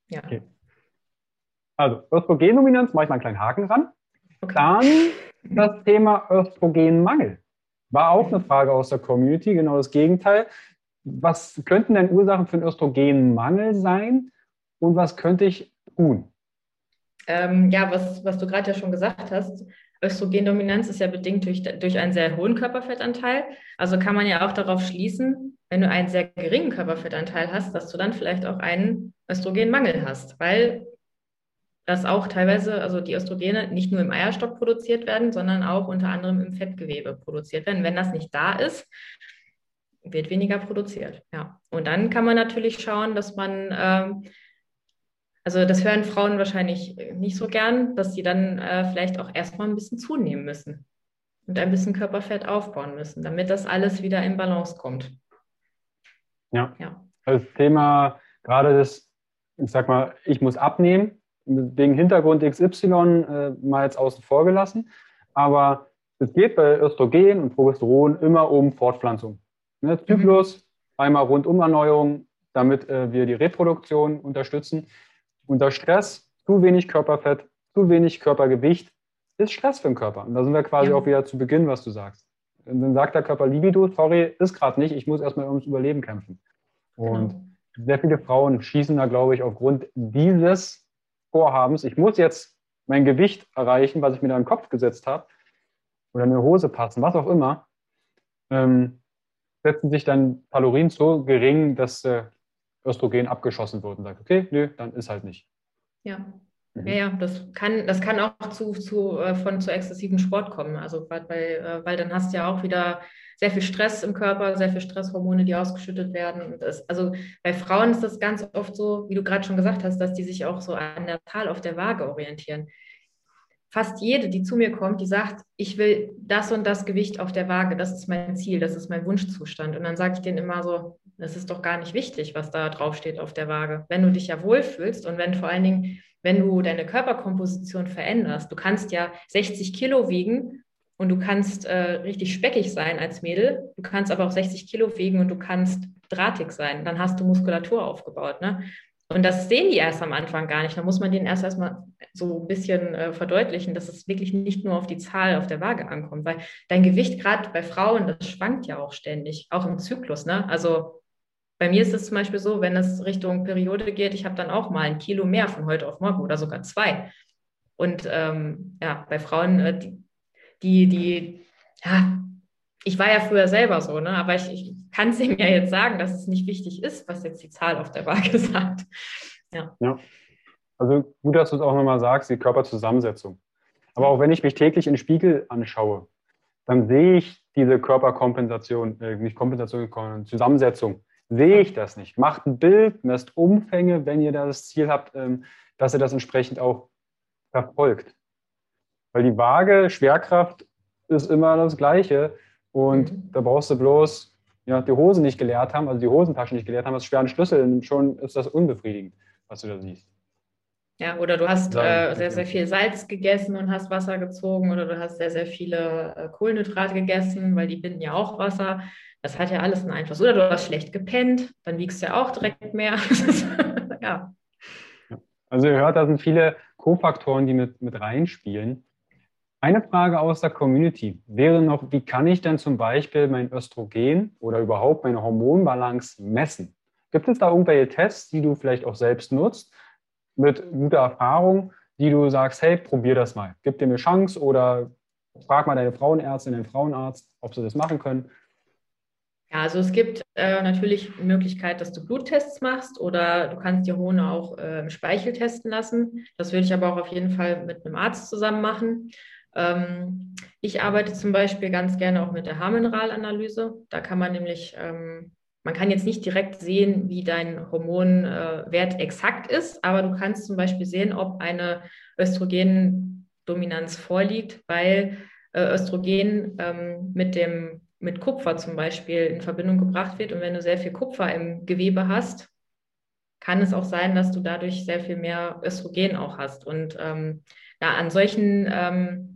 ja. Okay. Also Östrogendominanz, mache ich mal einen kleinen Haken ran. Okay. Dann das Thema Östrogenmangel. War auch eine Frage aus der Community, genau das Gegenteil. Was könnten denn Ursachen für einen Östrogenmangel sein und was könnte ich tun? Ähm, ja, was, was du gerade ja schon gesagt hast, Östrogendominanz ist ja bedingt durch, durch einen sehr hohen Körperfettanteil. Also kann man ja auch darauf schließen, wenn du einen sehr geringen Körperfettanteil hast, dass du dann vielleicht auch einen Östrogenmangel hast, weil das auch teilweise, also die Östrogene nicht nur im Eierstock produziert werden, sondern auch unter anderem im Fettgewebe produziert werden. Wenn das nicht da ist, wird weniger produziert. Ja. Und dann kann man natürlich schauen, dass man ähm, also das hören Frauen wahrscheinlich nicht so gern, dass sie dann äh, vielleicht auch erstmal ein bisschen zunehmen müssen und ein bisschen Körperfett aufbauen müssen, damit das alles wieder in Balance kommt. Ja. ja. Das Thema gerade das, ich sag mal, ich muss abnehmen, wegen Hintergrund XY äh, mal jetzt außen vor gelassen. Aber es geht bei Östrogen und Progesteron immer um Fortpflanzung. Ne? Zyklus, mhm. einmal Rundumerneuerung, damit äh, wir die Reproduktion unterstützen. Unter Stress, zu wenig Körperfett, zu wenig Körpergewicht ist Stress für den Körper. Und da sind wir quasi ja. auch wieder zu Beginn, was du sagst. Und dann sagt der Körper Libido, sorry, ist gerade nicht, ich muss erstmal ums Überleben kämpfen. Und genau. sehr viele Frauen schießen da, glaube ich, aufgrund dieses Vorhabens, ich muss jetzt mein Gewicht erreichen, was ich mir da im Kopf gesetzt habe, oder eine Hose passen, was auch immer, ähm, setzen sich dann Kalorien so gering, dass äh, Östrogen abgeschossen wird und sagt, okay, nö, dann ist halt nicht. Ja. Mhm. Ja, ja, das kann, das kann auch zu, zu, äh, von zu exzessiven Sport kommen. Also weil, äh, weil dann hast du ja auch wieder sehr viel Stress im Körper, sehr viel Stresshormone, die ausgeschüttet werden. Das, also bei Frauen ist das ganz oft so, wie du gerade schon gesagt hast, dass die sich auch so an der Zahl auf der Waage orientieren. Fast jede, die zu mir kommt, die sagt, ich will das und das Gewicht auf der Waage, das ist mein Ziel, das ist mein Wunschzustand. Und dann sage ich denen immer so, das ist doch gar nicht wichtig, was da draufsteht auf der Waage. Wenn du dich ja wohlfühlst und wenn vor allen Dingen, wenn du deine Körperkomposition veränderst, du kannst ja 60 Kilo wiegen und du kannst äh, richtig speckig sein als Mädel, du kannst aber auch 60 Kilo wiegen und du kannst drahtig sein, dann hast du Muskulatur aufgebaut. Ne? Und das sehen die erst am Anfang gar nicht. Da muss man denen erst erstmal so ein bisschen äh, verdeutlichen, dass es wirklich nicht nur auf die Zahl auf der Waage ankommt, weil dein Gewicht gerade bei Frauen, das schwankt ja auch ständig, auch im Zyklus. Ne? Also bei mir ist es zum Beispiel so, wenn es Richtung Periode geht, ich habe dann auch mal ein Kilo mehr von heute auf morgen oder sogar zwei. Und ähm, ja, bei Frauen, äh, die, die, die, ja, ich war ja früher selber so, ne? aber ich, ich kann es ihm ja jetzt sagen, dass es nicht wichtig ist, was jetzt die Zahl auf der Waage sagt. Ja. ja. Also gut, dass du es auch nochmal sagst, die Körperzusammensetzung. Aber auch wenn ich mich täglich in den Spiegel anschaue, dann sehe ich diese Körperkompensation, äh, nicht Kompensation, Zusammensetzung sehe ich das nicht. Macht ein Bild, messt Umfänge, wenn ihr das Ziel habt, ähm, dass ihr das entsprechend auch verfolgt. Weil die Waage, Schwerkraft ist immer das Gleiche. Und mhm. da brauchst du bloß ja, die Hose nicht geleert haben, also die Hosentasche nicht geleert haben, das schweren Schlüssel, und schon ist das unbefriedigend, was du da siehst. Ja, oder du hast äh, sehr, sehr viel Salz gegessen und hast Wasser gezogen, oder du hast sehr, sehr viele äh, Kohlenhydrate gegessen, weil die binden ja auch Wasser. Das hat ja alles einen Einfluss. Oder du hast schlecht gepennt, dann wiegst du ja auch direkt mehr. ja. Also ihr hört, da sind viele Kofaktoren, die mit, mit reinspielen. Eine Frage aus der Community wäre noch, wie kann ich denn zum Beispiel mein Östrogen oder überhaupt meine Hormonbalance messen? Gibt es da irgendwelche Tests, die du vielleicht auch selbst nutzt, mit guter Erfahrung, die du sagst, hey, probier das mal, gib dir eine Chance oder frag mal deine Frauenärztin, den Frauenarzt, ob sie das machen können. Ja, also es gibt äh, natürlich die Möglichkeit, dass du Bluttests machst oder du kannst die Hormone auch äh, im Speichel testen lassen. Das würde ich aber auch auf jeden Fall mit einem Arzt zusammen machen. Ähm, ich arbeite zum Beispiel ganz gerne auch mit der Haarmineralanalyse. Da kann man nämlich, ähm, man kann jetzt nicht direkt sehen, wie dein Hormonwert äh, exakt ist, aber du kannst zum Beispiel sehen, ob eine Östrogendominanz vorliegt, weil äh, Östrogen ähm, mit dem mit Kupfer zum Beispiel in Verbindung gebracht wird. Und wenn du sehr viel Kupfer im Gewebe hast, kann es auch sein, dass du dadurch sehr viel mehr Östrogen auch hast. Und ähm, ja, an solchen ähm,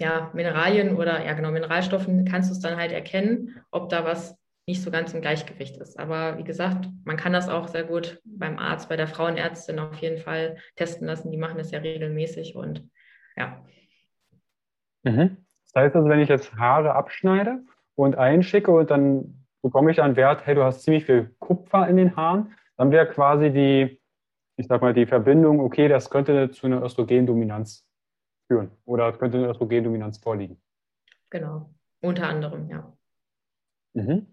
ja, Mineralien oder ja genau Mineralstoffen kannst du es dann halt erkennen, ob da was nicht so ganz im Gleichgewicht ist. Aber wie gesagt, man kann das auch sehr gut beim Arzt, bei der Frauenärztin auf jeden Fall testen lassen. Die machen das ja regelmäßig und ja. Mhm. Das heißt also, wenn ich jetzt Haare abschneide und einschicke und dann bekomme ich einen Wert, hey, du hast ziemlich viel Kupfer in den Haaren, dann wäre quasi die, ich sag mal, die Verbindung, okay, das könnte zu einer Östrogendominanz führen. Oder es könnte eine Östrogendominanz vorliegen. Genau, unter anderem, ja. Mhm.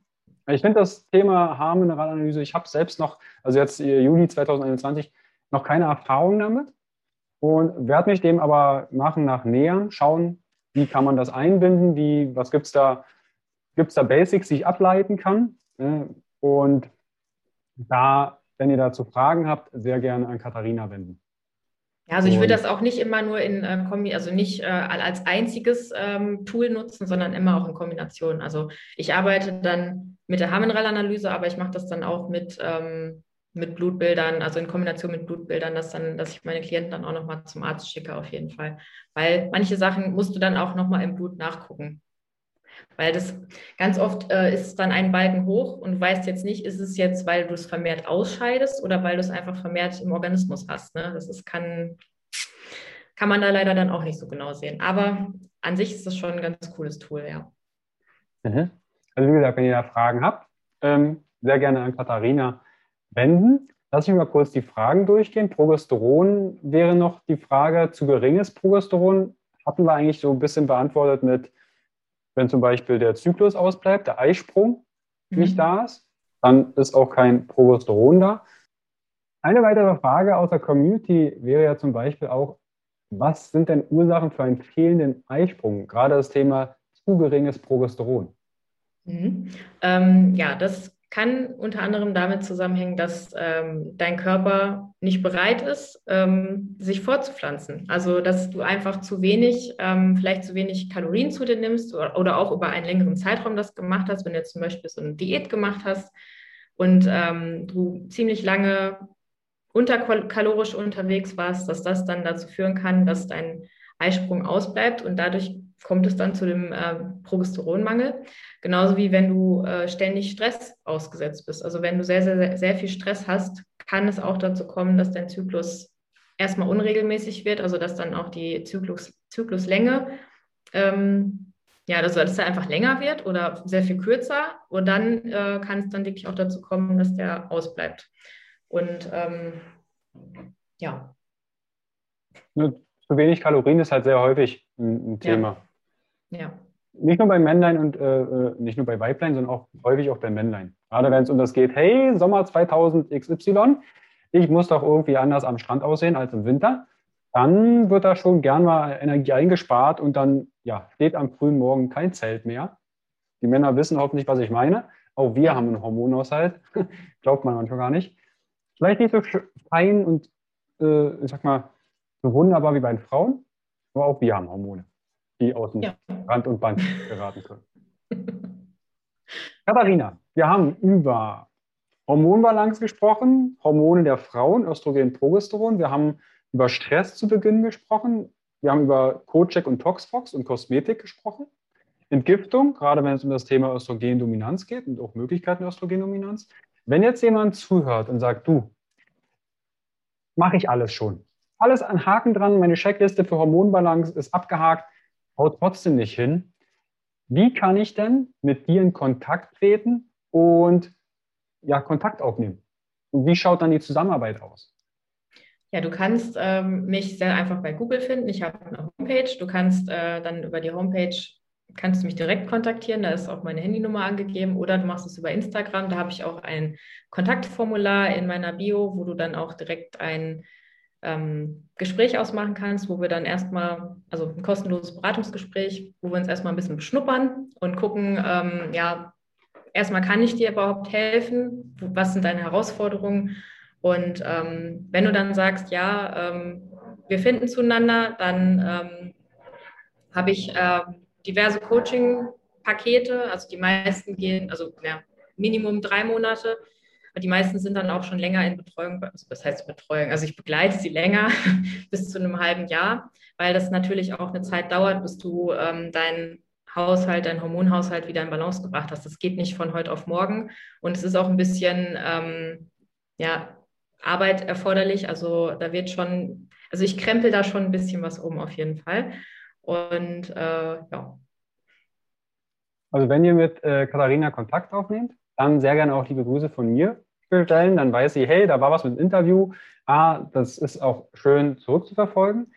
Ich finde das Thema Haarmineralanalyse, ich habe selbst noch, also jetzt äh, Juli 2021, noch keine Erfahrung damit und werde mich dem aber nach und nach nähern, schauen, wie kann man das einbinden, wie, was gibt es da, gibt es da Basics, die ich ableiten kann. Ne? Und da, wenn ihr dazu Fragen habt, sehr gerne an Katharina wenden. Ja, also ich würde das auch nicht immer nur in äh, Kombi, also nicht äh, als einziges ähm, Tool nutzen, sondern immer auch in Kombination. Also ich arbeite dann mit der Haarmineralanalyse, aber ich mache das dann auch mit, ähm, mit Blutbildern, also in Kombination mit Blutbildern, dass dann, dass ich meine Klienten dann auch nochmal zum Arzt schicke, auf jeden Fall. Weil manche Sachen musst du dann auch nochmal im Blut nachgucken. Weil das ganz oft äh, ist dann ein Balken hoch und du weißt jetzt nicht, ist es jetzt, weil du es vermehrt ausscheidest oder weil du es einfach vermehrt im Organismus hast. Ne? Das ist, kann, kann man da leider dann auch nicht so genau sehen. Aber an sich ist das schon ein ganz cooles Tool, ja. Mhm. Also wie gesagt, wenn ihr da Fragen habt, ähm, sehr gerne an Katharina wenden. Lass mich mal kurz die Fragen durchgehen. Progesteron wäre noch die Frage, zu geringes Progesteron hatten wir eigentlich so ein bisschen beantwortet mit wenn zum Beispiel der Zyklus ausbleibt, der Eisprung mhm. nicht da ist, dann ist auch kein Progesteron da. Eine weitere Frage aus der Community wäre ja zum Beispiel auch, was sind denn Ursachen für einen fehlenden Eisprung? Gerade das Thema zu geringes Progesteron. Mhm. Ähm, ja, das kann unter anderem damit zusammenhängen, dass ähm, dein Körper nicht bereit ist, ähm, sich fortzupflanzen. Also, dass du einfach zu wenig, ähm, vielleicht zu wenig Kalorien zu dir nimmst oder, oder, auch über einen längeren Zeitraum das gemacht hast, wenn du zum Beispiel so eine Diät gemacht hast und ähm, du ziemlich lange unterkalorisch unterwegs warst, dass das dann dazu führen kann, dass dein Eisprung ausbleibt und dadurch kommt es dann zu dem äh, Progesteronmangel. Genauso wie wenn du äh, ständig Stress ausgesetzt bist. Also wenn du sehr, sehr, sehr viel Stress hast, kann es auch dazu kommen, dass dein Zyklus erstmal unregelmäßig wird, also dass dann auch die Zyklus, Zykluslänge, ähm, ja, dass, dass er einfach länger wird oder sehr viel kürzer. Und dann äh, kann es dann wirklich auch dazu kommen, dass der ausbleibt. Und ähm, ja. Zu wenig Kalorien ist halt sehr häufig ein, ein Thema. Ja. Ja. Nicht nur bei Männlein und äh, äh, nicht nur bei Weiblein, sondern auch häufig auch bei Männlein. Gerade wenn es um das geht, hey, Sommer 2000 XY, ich muss doch irgendwie anders am Strand aussehen als im Winter, dann wird da schon gern mal Energie eingespart und dann ja, steht am frühen Morgen kein Zelt mehr. Die Männer wissen hoffentlich, was ich meine. Auch wir haben einen Hormonhaushalt. Glaubt man manchmal gar nicht. Vielleicht nicht so fein und, äh, ich sag mal, so wunderbar wie bei den Frauen, aber auch wir haben Hormone, die aus dem ja. Rand und Band geraten können. Katharina, wir haben über Hormonbalance gesprochen, Hormone der Frauen, Östrogen, Progesteron. Wir haben über Stress zu Beginn gesprochen. Wir haben über Cocheck und Toxfox und Kosmetik gesprochen. Entgiftung, gerade wenn es um das Thema Östrogendominanz geht und auch Möglichkeiten der Östrogendominanz. Wenn jetzt jemand zuhört und sagt, du, mache ich alles schon alles an Haken dran, meine Checkliste für Hormonbalance ist abgehakt, haut trotzdem nicht hin. Wie kann ich denn mit dir in Kontakt treten und ja, Kontakt aufnehmen? Und wie schaut dann die Zusammenarbeit aus? Ja, du kannst ähm, mich sehr einfach bei Google finden. Ich habe eine Homepage. Du kannst äh, dann über die Homepage kannst du mich direkt kontaktieren. Da ist auch meine Handynummer angegeben. Oder du machst es über Instagram. Da habe ich auch ein Kontaktformular in meiner Bio, wo du dann auch direkt ein ähm, Gespräch ausmachen kannst, wo wir dann erstmal, also ein kostenloses Beratungsgespräch, wo wir uns erstmal ein bisschen beschnuppern und gucken, ähm, ja, erstmal kann ich dir überhaupt helfen? Was sind deine Herausforderungen? Und ähm, wenn du dann sagst, ja, ähm, wir finden zueinander, dann ähm, habe ich äh, diverse Coaching-Pakete, also die meisten gehen, also ja, Minimum drei Monate, aber die meisten sind dann auch schon länger in Betreuung, also was heißt Betreuung? Also ich begleite sie länger, bis zu einem halben Jahr, weil das natürlich auch eine Zeit dauert, bis du ähm, deinen Haushalt, deinen Hormonhaushalt wieder in Balance gebracht hast. Das geht nicht von heute auf morgen. Und es ist auch ein bisschen, ähm, ja, Arbeit erforderlich. Also da wird schon, also ich krempel da schon ein bisschen was um auf jeden Fall. Und äh, ja. Also wenn ihr mit äh, Katharina Kontakt aufnehmt, dann sehr gerne auch liebe Grüße von mir stellen. Dann weiß sie, hey, da war was mit dem Interview. Ah, das ist auch schön zurückzuverfolgen.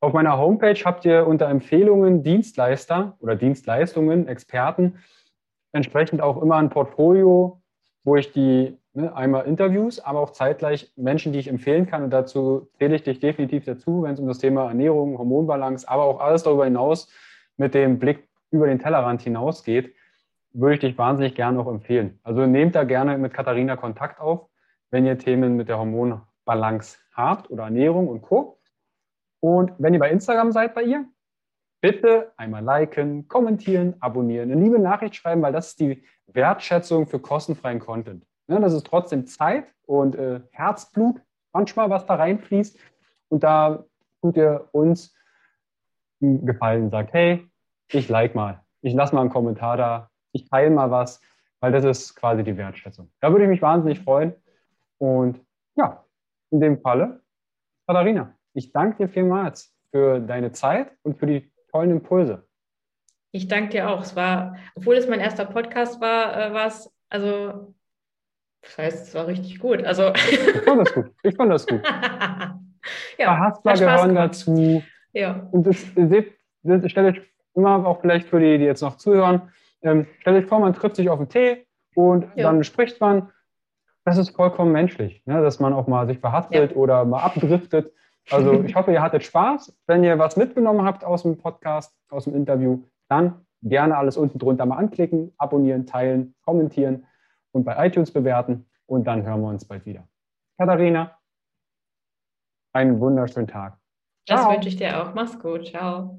Auf meiner Homepage habt ihr unter Empfehlungen Dienstleister oder Dienstleistungen, Experten, entsprechend auch immer ein Portfolio, wo ich die ne, einmal Interviews, aber auch zeitgleich Menschen, die ich empfehlen kann. Und dazu zähle ich dich definitiv dazu, wenn es um das Thema Ernährung, Hormonbalance, aber auch alles darüber hinaus mit dem Blick über den Tellerrand hinausgeht, würde ich dich wahnsinnig gerne auch empfehlen. Also nehmt da gerne mit Katharina Kontakt auf, wenn ihr Themen mit der Hormonbalance habt oder Ernährung und Co. Und wenn ihr bei Instagram seid bei ihr, bitte einmal liken, kommentieren, abonnieren, eine liebe Nachricht schreiben, weil das ist die Wertschätzung für kostenfreien Content. Ja, das ist trotzdem Zeit und äh, Herzblut manchmal, was da reinfließt. Und da tut ihr uns einen Gefallen, sagt, hey, ich like mal, ich lasse mal einen Kommentar da, ich teile mal was, weil das ist quasi die Wertschätzung. Da würde ich mich wahnsinnig freuen. Und ja, in dem Falle, Katharina, ich danke dir vielmals für deine Zeit und für die tollen Impulse. Ich danke dir auch. Es war, obwohl es mein erster Podcast war, äh, war es, also, das heißt, es war richtig gut. Also. Ich fand das gut. Ich fand das gut. ja, Verhaspler gehören dazu. Ja. Und das, seht, das stellt euch immer auch vielleicht für die, die jetzt noch zuhören, ähm, stellt euch vor, man trifft sich auf einen Tee und ja. dann spricht man. Das ist vollkommen menschlich, ne? dass man auch mal sich verhaspelt ja. oder mal abdriftet. Also ich hoffe, ihr hattet Spaß. Wenn ihr was mitgenommen habt aus dem Podcast, aus dem Interview, dann gerne alles unten drunter mal anklicken, abonnieren, teilen, kommentieren und bei iTunes bewerten. Und dann hören wir uns bald wieder. Katharina, einen wunderschönen Tag. Das wünsche ich dir auch. Mach's gut. Ciao.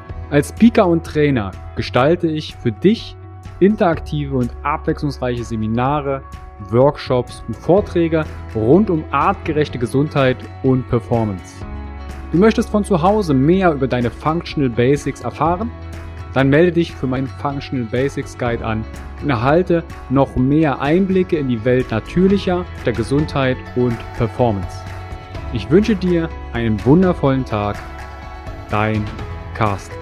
Als Speaker und Trainer gestalte ich für dich interaktive und abwechslungsreiche Seminare, Workshops und Vorträge rund um artgerechte Gesundheit und Performance. Du möchtest von zu Hause mehr über deine Functional Basics erfahren? Dann melde dich für meinen Functional Basics Guide an und erhalte noch mehr Einblicke in die Welt natürlicher, der Gesundheit und Performance. Ich wünsche dir einen wundervollen Tag. Dein Carsten.